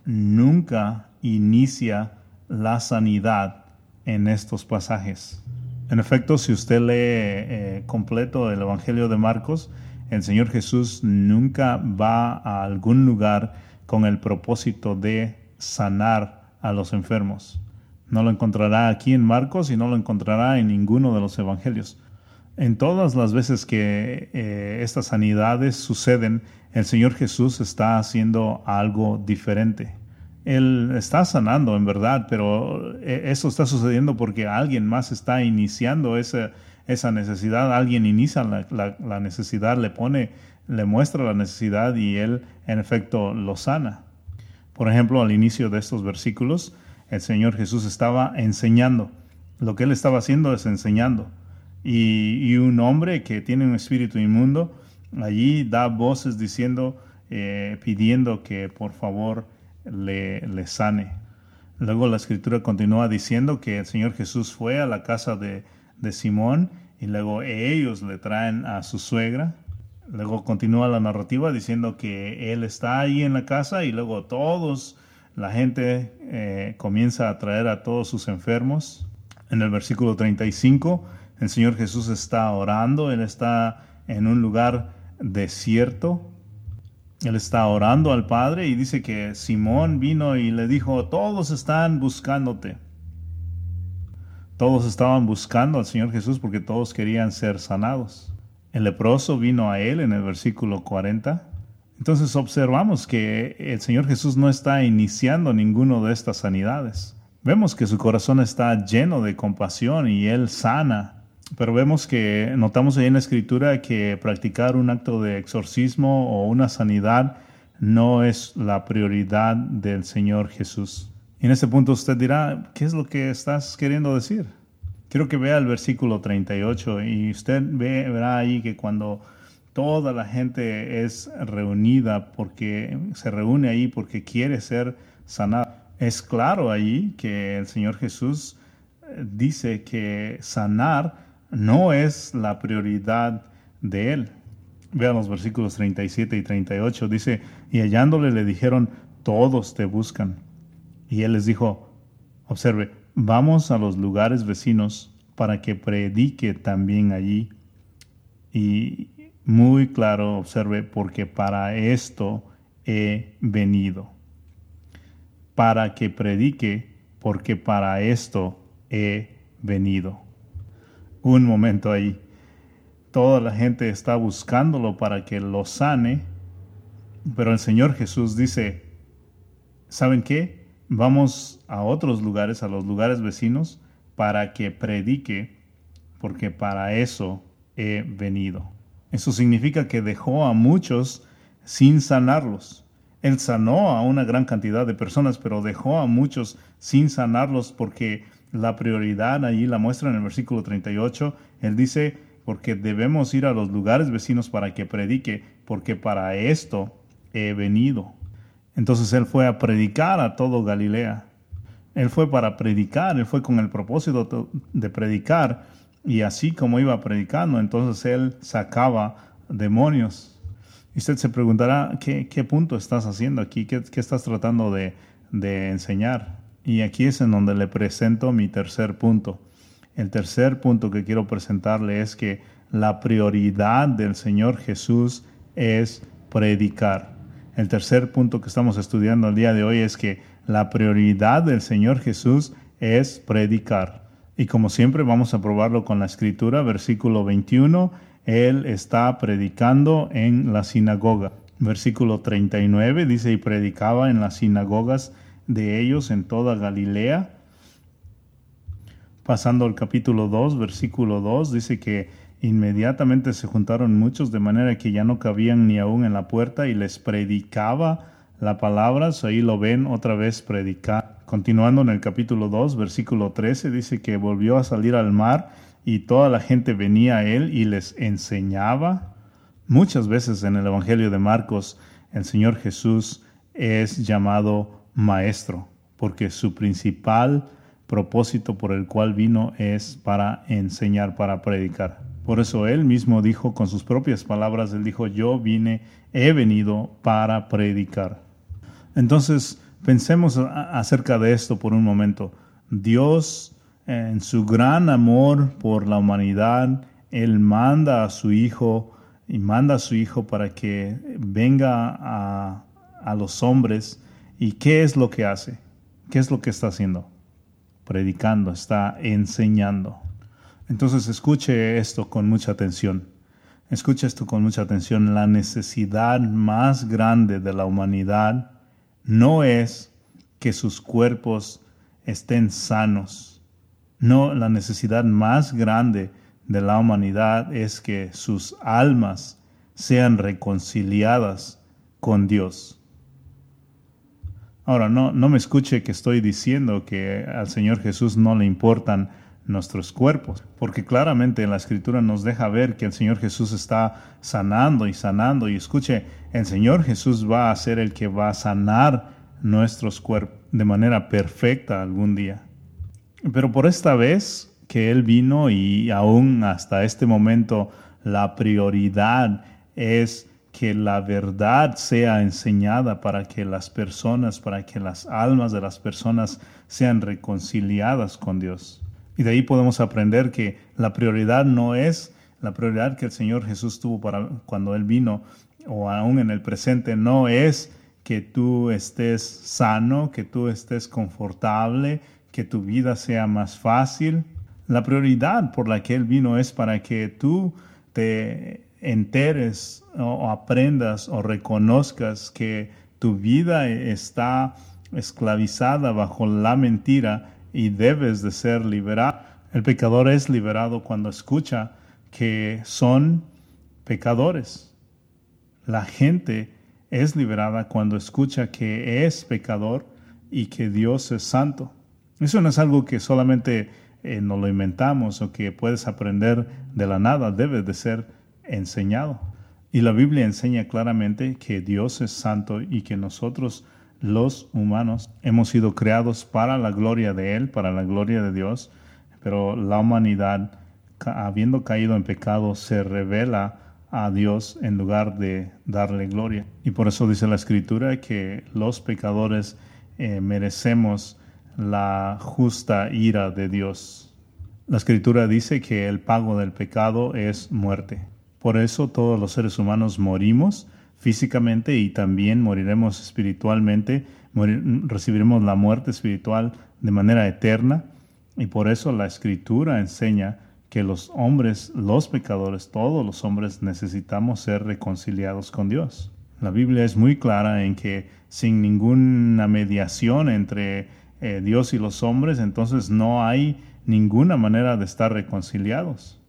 nunca inicia la sanidad en estos pasajes. En efecto, si usted lee eh, completo el Evangelio de Marcos, el Señor Jesús nunca va a algún lugar con el propósito de sanar a los enfermos. No lo encontrará aquí en Marcos y no lo encontrará en ninguno de los evangelios. En todas las veces que eh, estas sanidades suceden, el Señor Jesús está haciendo algo diferente. Él está sanando en verdad, pero eh, eso está sucediendo porque alguien más está iniciando esa, esa necesidad, alguien inicia la, la, necesidad, le pone, le muestra la necesidad y él en efecto lo sana. Por ejemplo, al inicio de estos versículos, el Señor Jesús estaba enseñando. Lo que él estaba haciendo es enseñando. Y, un hombre que tiene un espíritu inmundo allí da voces diciendo, eh, pidiendo que por favor le, sane. Luego la escritura continúa diciendo que el Señor Jesús fue a la casa de, de Simón y luego ellos le traen a su suegra. Luego continúa la narrativa diciendo que él está ahí en la casa y luego todos, la gente eh, comienza a traer a todos sus enfermos. En el versículo 35, el Señor Jesús está orando, él está en un lugar desierto. Él está orando al Padre y dice que Simón vino y le dijo, todos están buscándote. Todos estaban buscando al Señor Jesús porque todos querían ser sanados. El leproso vino a él en el versículo 40. Entonces observamos que el Señor Jesús no está iniciando ninguno de estas sanidades. Vemos que su corazón está lleno de compasión y él sana. Pero vemos que notamos ahí en la escritura que practicar un acto de exorcismo o una sanidad no es la prioridad del Señor Jesús. En este punto usted dirá, ¿qué es lo que estás queriendo decir? Quiero que vea el versículo 38 y usted ve, verá ahí que cuando toda la gente es reunida porque se reúne ahí porque quiere ser sanada, es claro ahí que el Señor Jesús eh, dice que sanar no es la prioridad de él. Vean los versículos 37 y 38. Dice, y hallándole le dijeron, todos te buscan. Y él les dijo, observe, vamos a los lugares vecinos para que predique también allí. Y muy claro, observe, porque para esto he venido. Para que predique, porque para esto he venido. Un momento ahí. Toda la gente está buscándolo para que lo sane, pero el Señor Jesús dice, ¿saben qué? vamos a otros lugares, a los lugares vecinos, para que predique, porque para eso he venido. Eso significa que dejó a muchos sin sanarlos. Él sanó a una gran cantidad de personas, pero dejó a muchos sin sanarlos porque la prioridad allí la muestra en el versículo 38. Él dice, porque debemos ir a los lugares vecinos para que predique, porque para esto he venido. Entonces él fue a predicar a todo Galilea. Él fue para predicar, él fue con el propósito de predicar y así como iba predicando, entonces él sacaba demonios. Y usted se preguntará, ¿qué, punto estás haciendo aquí? ¿Qué, estás tratando de, de enseñar? Y aquí es en donde le presento mi tercer punto. El tercer punto que quiero presentarle es que la prioridad del Señor Jesús es predicar. El tercer punto que estamos estudiando el día de hoy es que la prioridad del Señor Jesús es predicar. Y como siempre vamos a probarlo con la escritura, versículo 21, Él está predicando en la sinagoga. Versículo 39 dice, y predicaba en las sinagogas de ellos en toda Galilea. Pasando al capítulo 2, versículo 2, dice que Inmediatamente se juntaron muchos de manera que ya no cabían ni aún en la puerta y les predicaba la palabra. ahí lo ven otra vez predicar. Continuando en el capítulo 2, versículo 13, dice que volvió a salir al mar y toda la gente venía a él y les enseñaba. Muchas veces en el Evangelio de Marcos el Señor Jesús es llamado maestro porque su principal propósito por el cual vino es para enseñar, para predicar. Por eso él mismo dijo con sus propias palabras, él dijo, yo vine, he venido para predicar. Entonces, pensemos acerca de esto por un momento. Dios, en su gran amor por la humanidad, él manda a su Hijo y manda a su Hijo para que venga a, a los hombres. ¿Y qué es lo que hace? ¿Qué es lo que está haciendo? Predicando, está enseñando. Entonces escuche esto con mucha atención. Escuche esto con mucha atención. La necesidad más grande de la humanidad no es que sus cuerpos estén sanos. No, la necesidad más grande de la humanidad es que sus almas sean reconciliadas con Dios. Ahora, no, no me escuche que estoy diciendo que al Señor Jesús no le importan nuestros cuerpos, porque claramente la escritura nos deja ver que el Señor Jesús está sanando y sanando y escuche, el Señor Jesús va a ser el que va a sanar nuestros cuerpos de manera perfecta algún día. Pero por esta vez que Él vino y aún hasta este momento la prioridad es que la verdad sea enseñada para que las personas, para que las almas de las personas sean reconciliadas con Dios. Y de ahí podemos aprender que la prioridad no es la prioridad que el Señor Jesús tuvo para cuando Él vino, o aún en el presente, no es que tú estés sano, que tú estés confortable, que tu vida sea más fácil. La prioridad por la que Él vino es para que tú te enteres o aprendas o reconozcas que tu vida está esclavizada bajo la mentira y debes de ser liberado. El pecador es liberado cuando escucha que son pecadores. La gente es liberada cuando escucha que es pecador y que Dios es santo. Eso no es algo que solamente eh, nos lo inventamos o que puedes aprender de la nada, debe de ser enseñado. Y la Biblia enseña claramente que Dios es santo y que nosotros los humanos hemos sido creados para la gloria de Él, para la gloria de Dios, pero la humanidad, habiendo caído en pecado, se revela a Dios en lugar de darle gloria. Y por eso dice la Escritura que los pecadores eh, merecemos la justa ira de Dios. La Escritura dice que el pago del pecado es muerte. Por eso todos los seres humanos morimos físicamente y también moriremos espiritualmente, recibiremos la muerte espiritual de manera eterna y por eso la escritura enseña que los hombres, los pecadores, todos los hombres necesitamos ser reconciliados con Dios. La Biblia es muy clara en que sin ninguna mediación entre eh, Dios y los hombres, entonces no hay ninguna manera de estar reconciliados.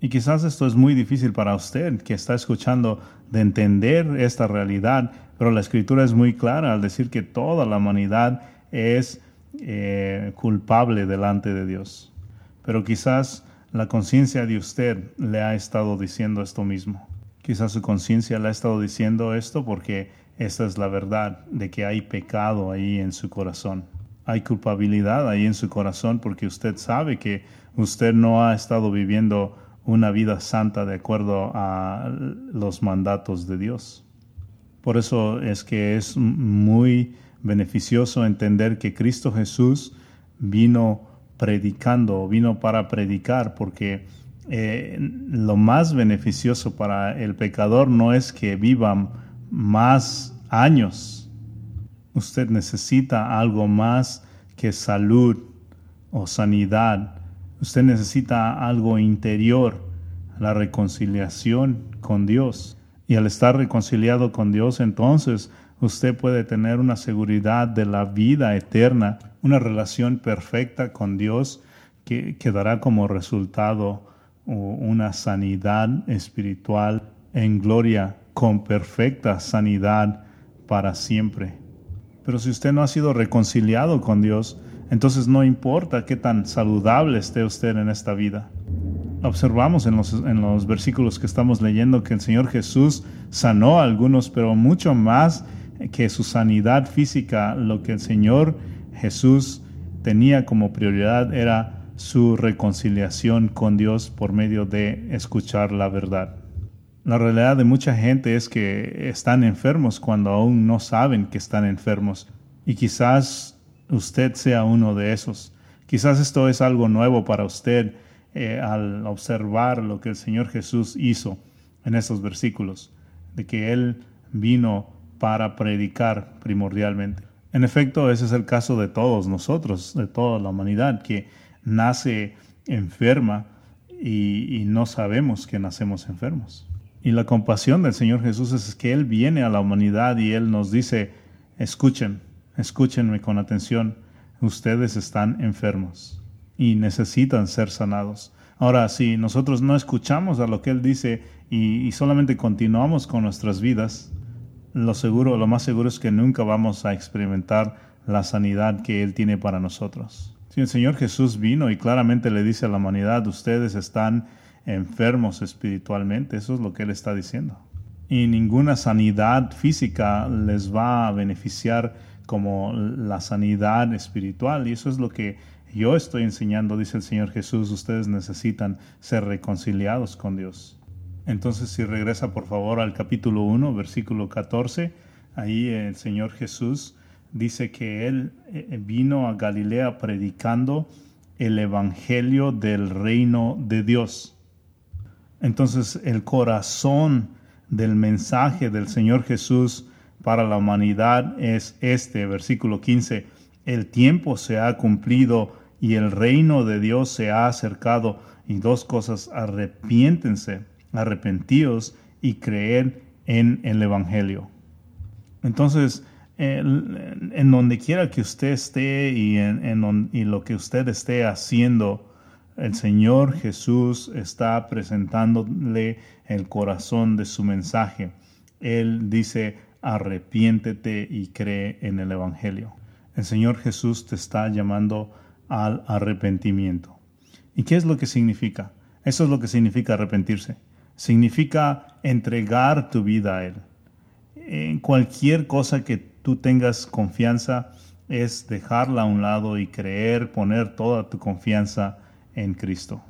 Y quizás esto es muy difícil para usted que está escuchando de entender esta realidad, pero la escritura es muy clara al decir que toda la humanidad es eh, culpable delante de Dios. Pero quizás la conciencia de usted le ha estado diciendo esto mismo. Quizás su conciencia le ha estado diciendo esto porque esta es la verdad de que hay pecado ahí en su corazón. Hay culpabilidad ahí en su corazón porque usted sabe que usted no ha estado viviendo una vida santa de acuerdo a los mandatos de Dios. Por eso es que es muy beneficioso entender que Cristo Jesús vino predicando, vino para predicar, porque eh, lo más beneficioso para el pecador no es que vivan más años. Usted necesita algo más que salud o sanidad Usted necesita algo interior, la reconciliación con Dios. Y al estar reconciliado con Dios, entonces usted puede tener una seguridad de la vida eterna, una relación perfecta con Dios que, que dará como resultado una sanidad espiritual en gloria con perfecta sanidad para siempre. Pero si usted no ha sido reconciliado con Dios, entonces no importa qué tan saludable esté usted en esta vida. Observamos en los, en los versículos que estamos leyendo que el Señor Jesús sanó a algunos, pero mucho más que su sanidad física, lo que el Señor Jesús tenía como prioridad era su reconciliación con Dios por medio de escuchar la verdad. La realidad de mucha gente es que están enfermos cuando aún no saben que están enfermos. Y quizás usted sea uno de esos. Quizás esto es algo nuevo para usted eh, al observar lo que el Señor Jesús hizo en estos versículos, de que Él vino para predicar primordialmente. En efecto, ese es el caso de todos nosotros, de toda la humanidad, que nace enferma y, no sabemos que nacemos enfermos. Y la compasión del Señor Jesús es que Él viene a la humanidad y Él nos dice, escuchen, escúchenme con atención, ustedes están enfermos y necesitan ser sanados. Ahora, si nosotros no escuchamos a lo que Él dice y solamente continuamos con nuestras vidas, lo seguro, lo más seguro es que nunca vamos a experimentar la sanidad que Él tiene para nosotros. Si el Señor Jesús vino y claramente le dice a la humanidad, ustedes están enfermos espiritualmente, eso es lo que Él está diciendo. Y ninguna sanidad física les va a beneficiar como la sanidad espiritual. Y eso es lo que yo estoy enseñando, dice el Señor Jesús, ustedes necesitan ser reconciliados con Dios. Entonces, si regresa por favor al capítulo 1, versículo 14, ahí el Señor Jesús dice que Él eh, vino a Galilea predicando el Evangelio del reino de Dios. Entonces, el corazón del mensaje del Señor Jesús para la humanidad es este, versículo 15, el tiempo se ha cumplido y el reino de Dios se ha acercado. Y dos cosas, arrepiéntense arrepentíos y creer en el Evangelio. Entonces, en donde quiera que usted esté y en, y lo que usted esté haciendo, el Señor Jesús está presentándole el corazón de su mensaje. Él dice, arrepiéntete y cree en el Evangelio. El Señor Jesús te está llamando al arrepentimiento. ¿Y qué es lo que significa? Eso es lo que significa arrepentirse significa entregar tu vida a Él. En cualquier cosa que tú tengas confianza es dejarla a un lado y creer, poner toda tu confianza en Cristo.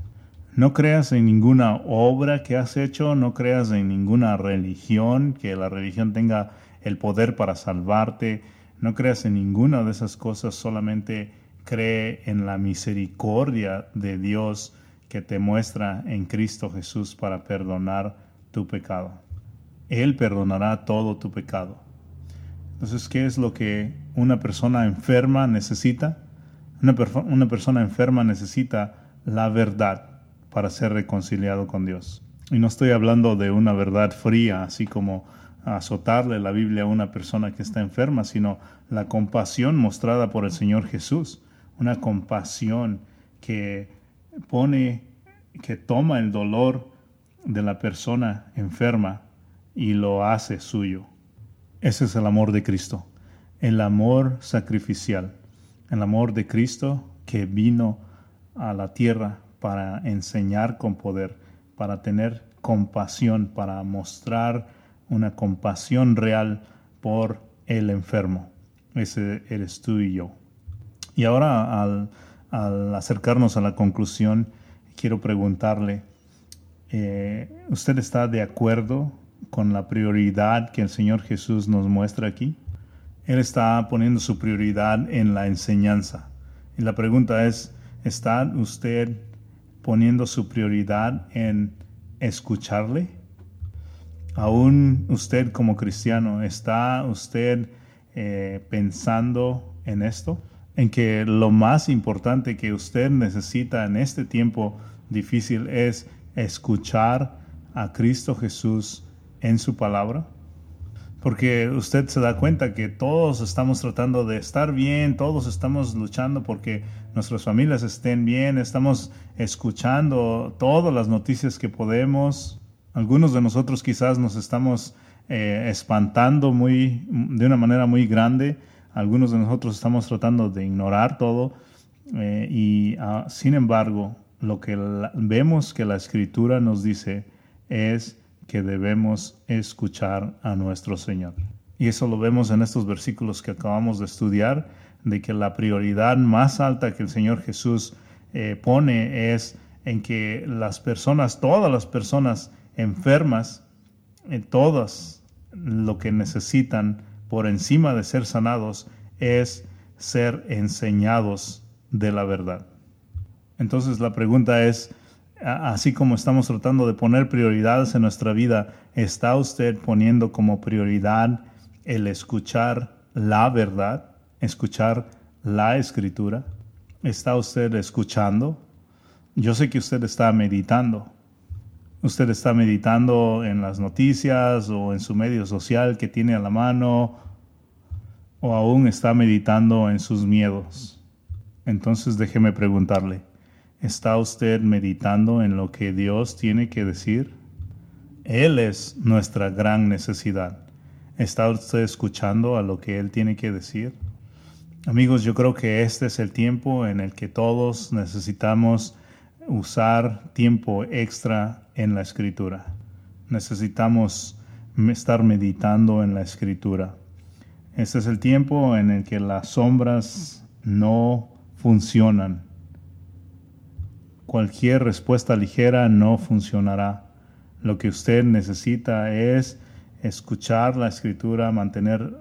No creas en ninguna obra que has hecho, no creas en ninguna religión, que la religión tenga el poder para salvarte, no creas en ninguna de esas cosas, solamente cree en la misericordia de Dios que te muestra en Cristo Jesús para perdonar tu pecado. Él perdonará todo tu pecado. Entonces, ¿qué es lo que una persona enferma necesita? Una, una persona enferma necesita la verdad para ser reconciliado con Dios. Y no estoy hablando de una verdad fría, así como azotarle la Biblia a una persona que está enferma, sino la compasión mostrada por el Señor Jesús. Una compasión que pone, que toma el dolor de la persona enferma y lo hace suyo. Ese es el amor de Cristo, el amor sacrificial, el amor de Cristo que vino a la tierra para enseñar con poder, para tener compasión, para mostrar una compasión real por el enfermo. Ese eres tú y yo. Y ahora al acercarnos a la conclusión, quiero preguntarle, eh, ¿usted está de acuerdo con la prioridad que el Señor Jesús nos muestra aquí? Él está poniendo su prioridad en la enseñanza. Y la pregunta es, ¿está usted poniendo su prioridad en escucharle? Aún usted como cristiano, ¿está usted eh, pensando en esto? en que lo más importante que usted necesita en este tiempo difícil es escuchar a Cristo Jesús en su palabra? Porque usted se da cuenta que todos estamos tratando de estar bien, todos estamos luchando porque nuestras familias estén bien, estamos escuchando todas las noticias que podemos. Algunos de nosotros quizás nos estamos eh, espantando muy, de una manera muy grande algunos de nosotros estamos tratando de ignorar todo eh, y ah, sin embargo lo que vemos que la escritura nos dice es que debemos escuchar a nuestro Señor. Y eso lo vemos en estos versículos que acabamos de estudiar, de que la prioridad más alta que el Señor Jesús eh, pone es en que las personas, todas las personas enfermas, en todas lo que necesitan por encima de ser sanados es ser enseñados de la verdad. Entonces la pregunta es, así como estamos tratando de poner prioridades en nuestra vida, ¿está usted poniendo como prioridad el escuchar la verdad, escuchar la escritura? ¿Está usted escuchando? Yo sé que usted está meditando. Usted está meditando en las noticias o en su medio social que tiene a la mano o aún está meditando en sus miedos. Entonces déjeme preguntarle, ¿está usted meditando en lo que Dios tiene que decir? Él es nuestra gran necesidad. ¿Está usted escuchando a lo que Él tiene que decir? Amigos, yo creo que este es el tiempo en el que todos necesitamos usar tiempo extra en la escritura. Necesitamos estar meditando en la escritura. Este es el tiempo en el que las sombras no funcionan. Cualquier respuesta ligera no funcionará. Lo que usted necesita es escuchar la escritura, mantener,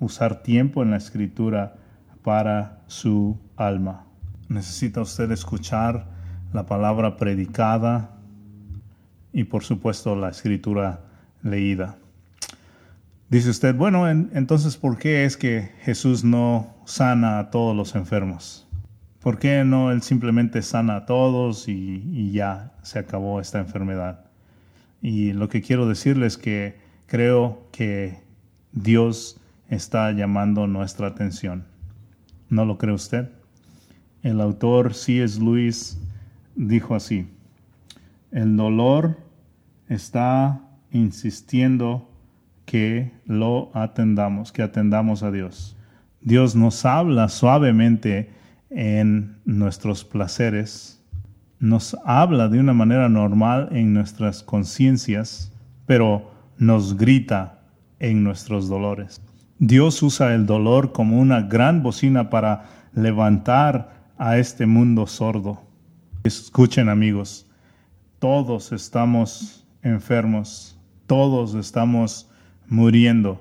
usar tiempo en la escritura para su alma. Necesita usted escuchar la palabra predicada y por supuesto la escritura leída. Dice usted, bueno, entonces ¿por qué es que Jesús no sana a todos los enfermos? ¿Por qué no Él simplemente sana a todos y, ya se acabó esta enfermedad? Y lo que quiero decirles es que creo que Dios está llamando nuestra atención. ¿No lo cree usted? El autor C.S. Lewis dijo así, el dolor está insistiendo que lo atendamos, que atendamos a Dios. Dios nos habla suavemente en nuestros placeres, nos habla de una manera normal en nuestras conciencias, pero nos grita en nuestros dolores. Dios usa el dolor como una gran bocina para levantar a este mundo sordo. Escuchen amigos, todos estamos enfermos, todos estamos muriendo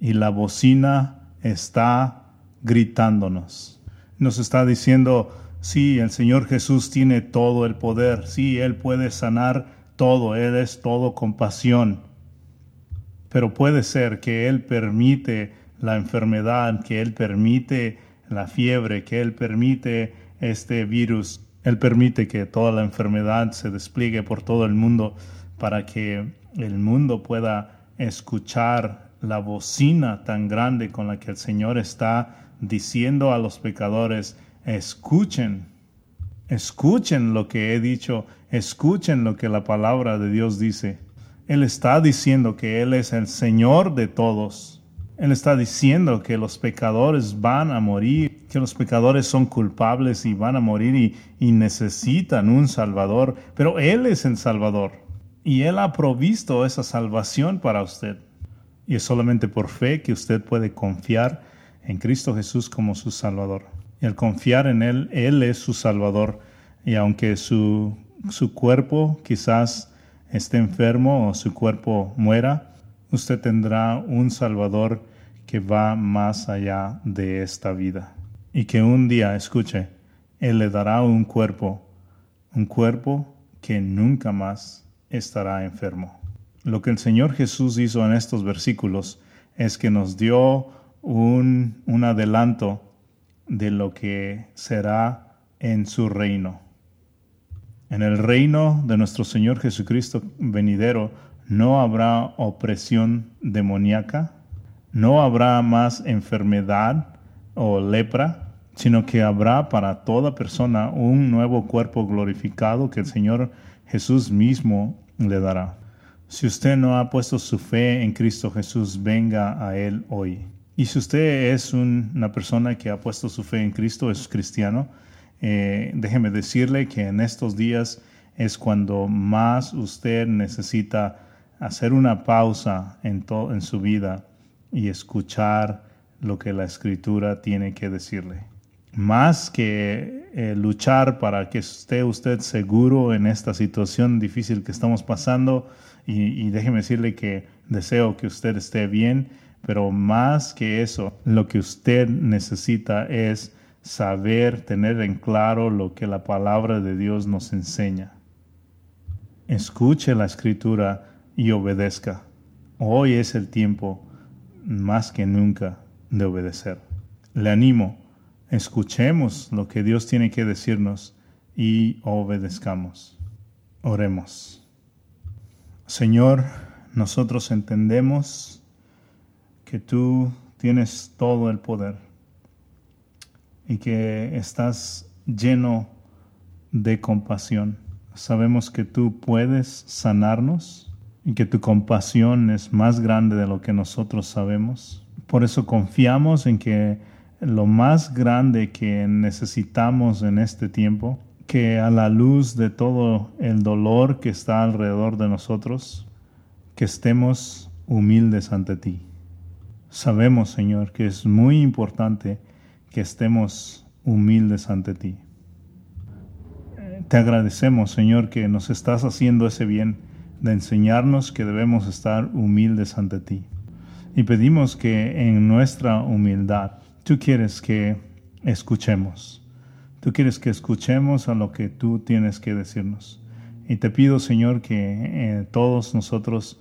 y la bocina está gritándonos. Nos está diciendo, sí, el Señor Jesús tiene todo el poder, sí, Él puede sanar todo, Él es todo compasión, pero puede ser que Él permite la enfermedad, que Él permite la fiebre, que Él permite este virus, Él permite que toda la enfermedad se despliegue por todo el mundo para que el mundo pueda escuchar la bocina tan grande con la que el Señor está diciendo a los pecadores, escuchen, escuchen lo que he dicho, escuchen lo que la palabra de Dios dice. Él está diciendo que Él es el Señor de todos. Él está diciendo que los pecadores van a morir, que los pecadores son culpables y van a morir y, necesitan un Salvador, pero Él es el Salvador y Él ha provisto esa salvación para usted. Y es solamente por fe que usted puede confiar en Cristo Jesús como su Salvador. Y al confiar en Él, Él es su Salvador. Y aunque su, su cuerpo quizás esté enfermo o su cuerpo muera, usted tendrá un Salvador que va más allá de esta vida. Y que un día, escuche, Él le dará un cuerpo, un cuerpo que nunca más estará enfermo. Lo que el Señor Jesús hizo en estos versículos es que nos dio un, un adelanto de lo que será en su reino. En el reino de nuestro Señor Jesucristo venidero no habrá opresión demoníaca, no habrá más enfermedad o lepra, sino que habrá para toda persona un nuevo cuerpo glorificado que el Señor Jesús mismo le dará. Si usted no ha puesto su fe en Cristo Jesús, venga a Él hoy. Y si usted es una persona que ha puesto su fe en Cristo, es cristiano, eh, déjeme decirle que en estos días es cuando más usted necesita hacer una pausa en, su vida y escuchar lo que la escritura tiene que decirle. más que eh, luchar para que esté usted seguro en esta situación difícil que estamos pasando, y déjeme decirle que deseo que usted esté bien, pero más que eso, lo que usted necesita es saber, tener en claro lo que la palabra de Dios nos enseña. Escuche la escritura y obedezca. Hoy es el tiempo más que nunca de obedecer. Le animo, escuchemos lo que Dios tiene que decirnos y obedezcamos. Oremos. Señor, nosotros entendemos que tú tienes todo el poder y que estás lleno de compasión. Sabemos que tú puedes sanarnos y que tu compasión es más grande de lo que nosotros sabemos. Por eso confiamos en que lo más grande que necesitamos en este tiempo, que a la luz de todo el dolor que está alrededor de nosotros, que estemos humildes ante ti. Sabemos, Señor, que es muy importante que estemos humildes ante ti. Te agradecemos, Señor, que nos estás haciendo ese bien de enseñarnos que debemos estar humildes ante ti. Y pedimos que en nuestra humildad tú quieres que escuchemos. Tú quieres que escuchemos a lo que tú tienes que decirnos. Y te pido, Señor, que eh, todos nosotros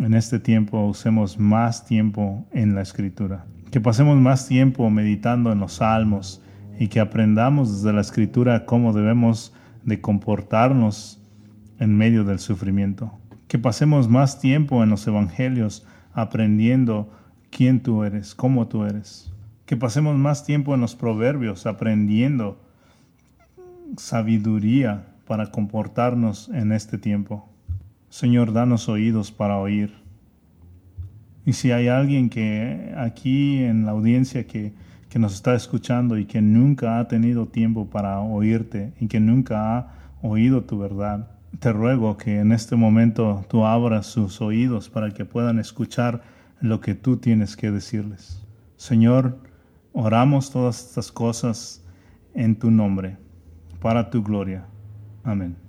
en este tiempo usemos más tiempo en la escritura. Que pasemos más tiempo meditando en los salmos y que aprendamos desde la escritura cómo debemos de comportarnos en medio del sufrimiento. Que pasemos más tiempo en los evangelios aprendiendo quién tú eres, cómo tú eres. Que pasemos más tiempo en los proverbios aprendiendo sabiduría para comportarnos en este tiempo. Señor, danos oídos para oír. Y si hay alguien que aquí en la audiencia que, que nos está escuchando y que nunca ha tenido tiempo para oírte y que nunca ha oído tu verdad, te ruego que en este momento tú abras sus oídos para que puedan escuchar lo que tú tienes que decirles. Señor, oramos todas estas cosas en tu nombre, para tu gloria. Amén.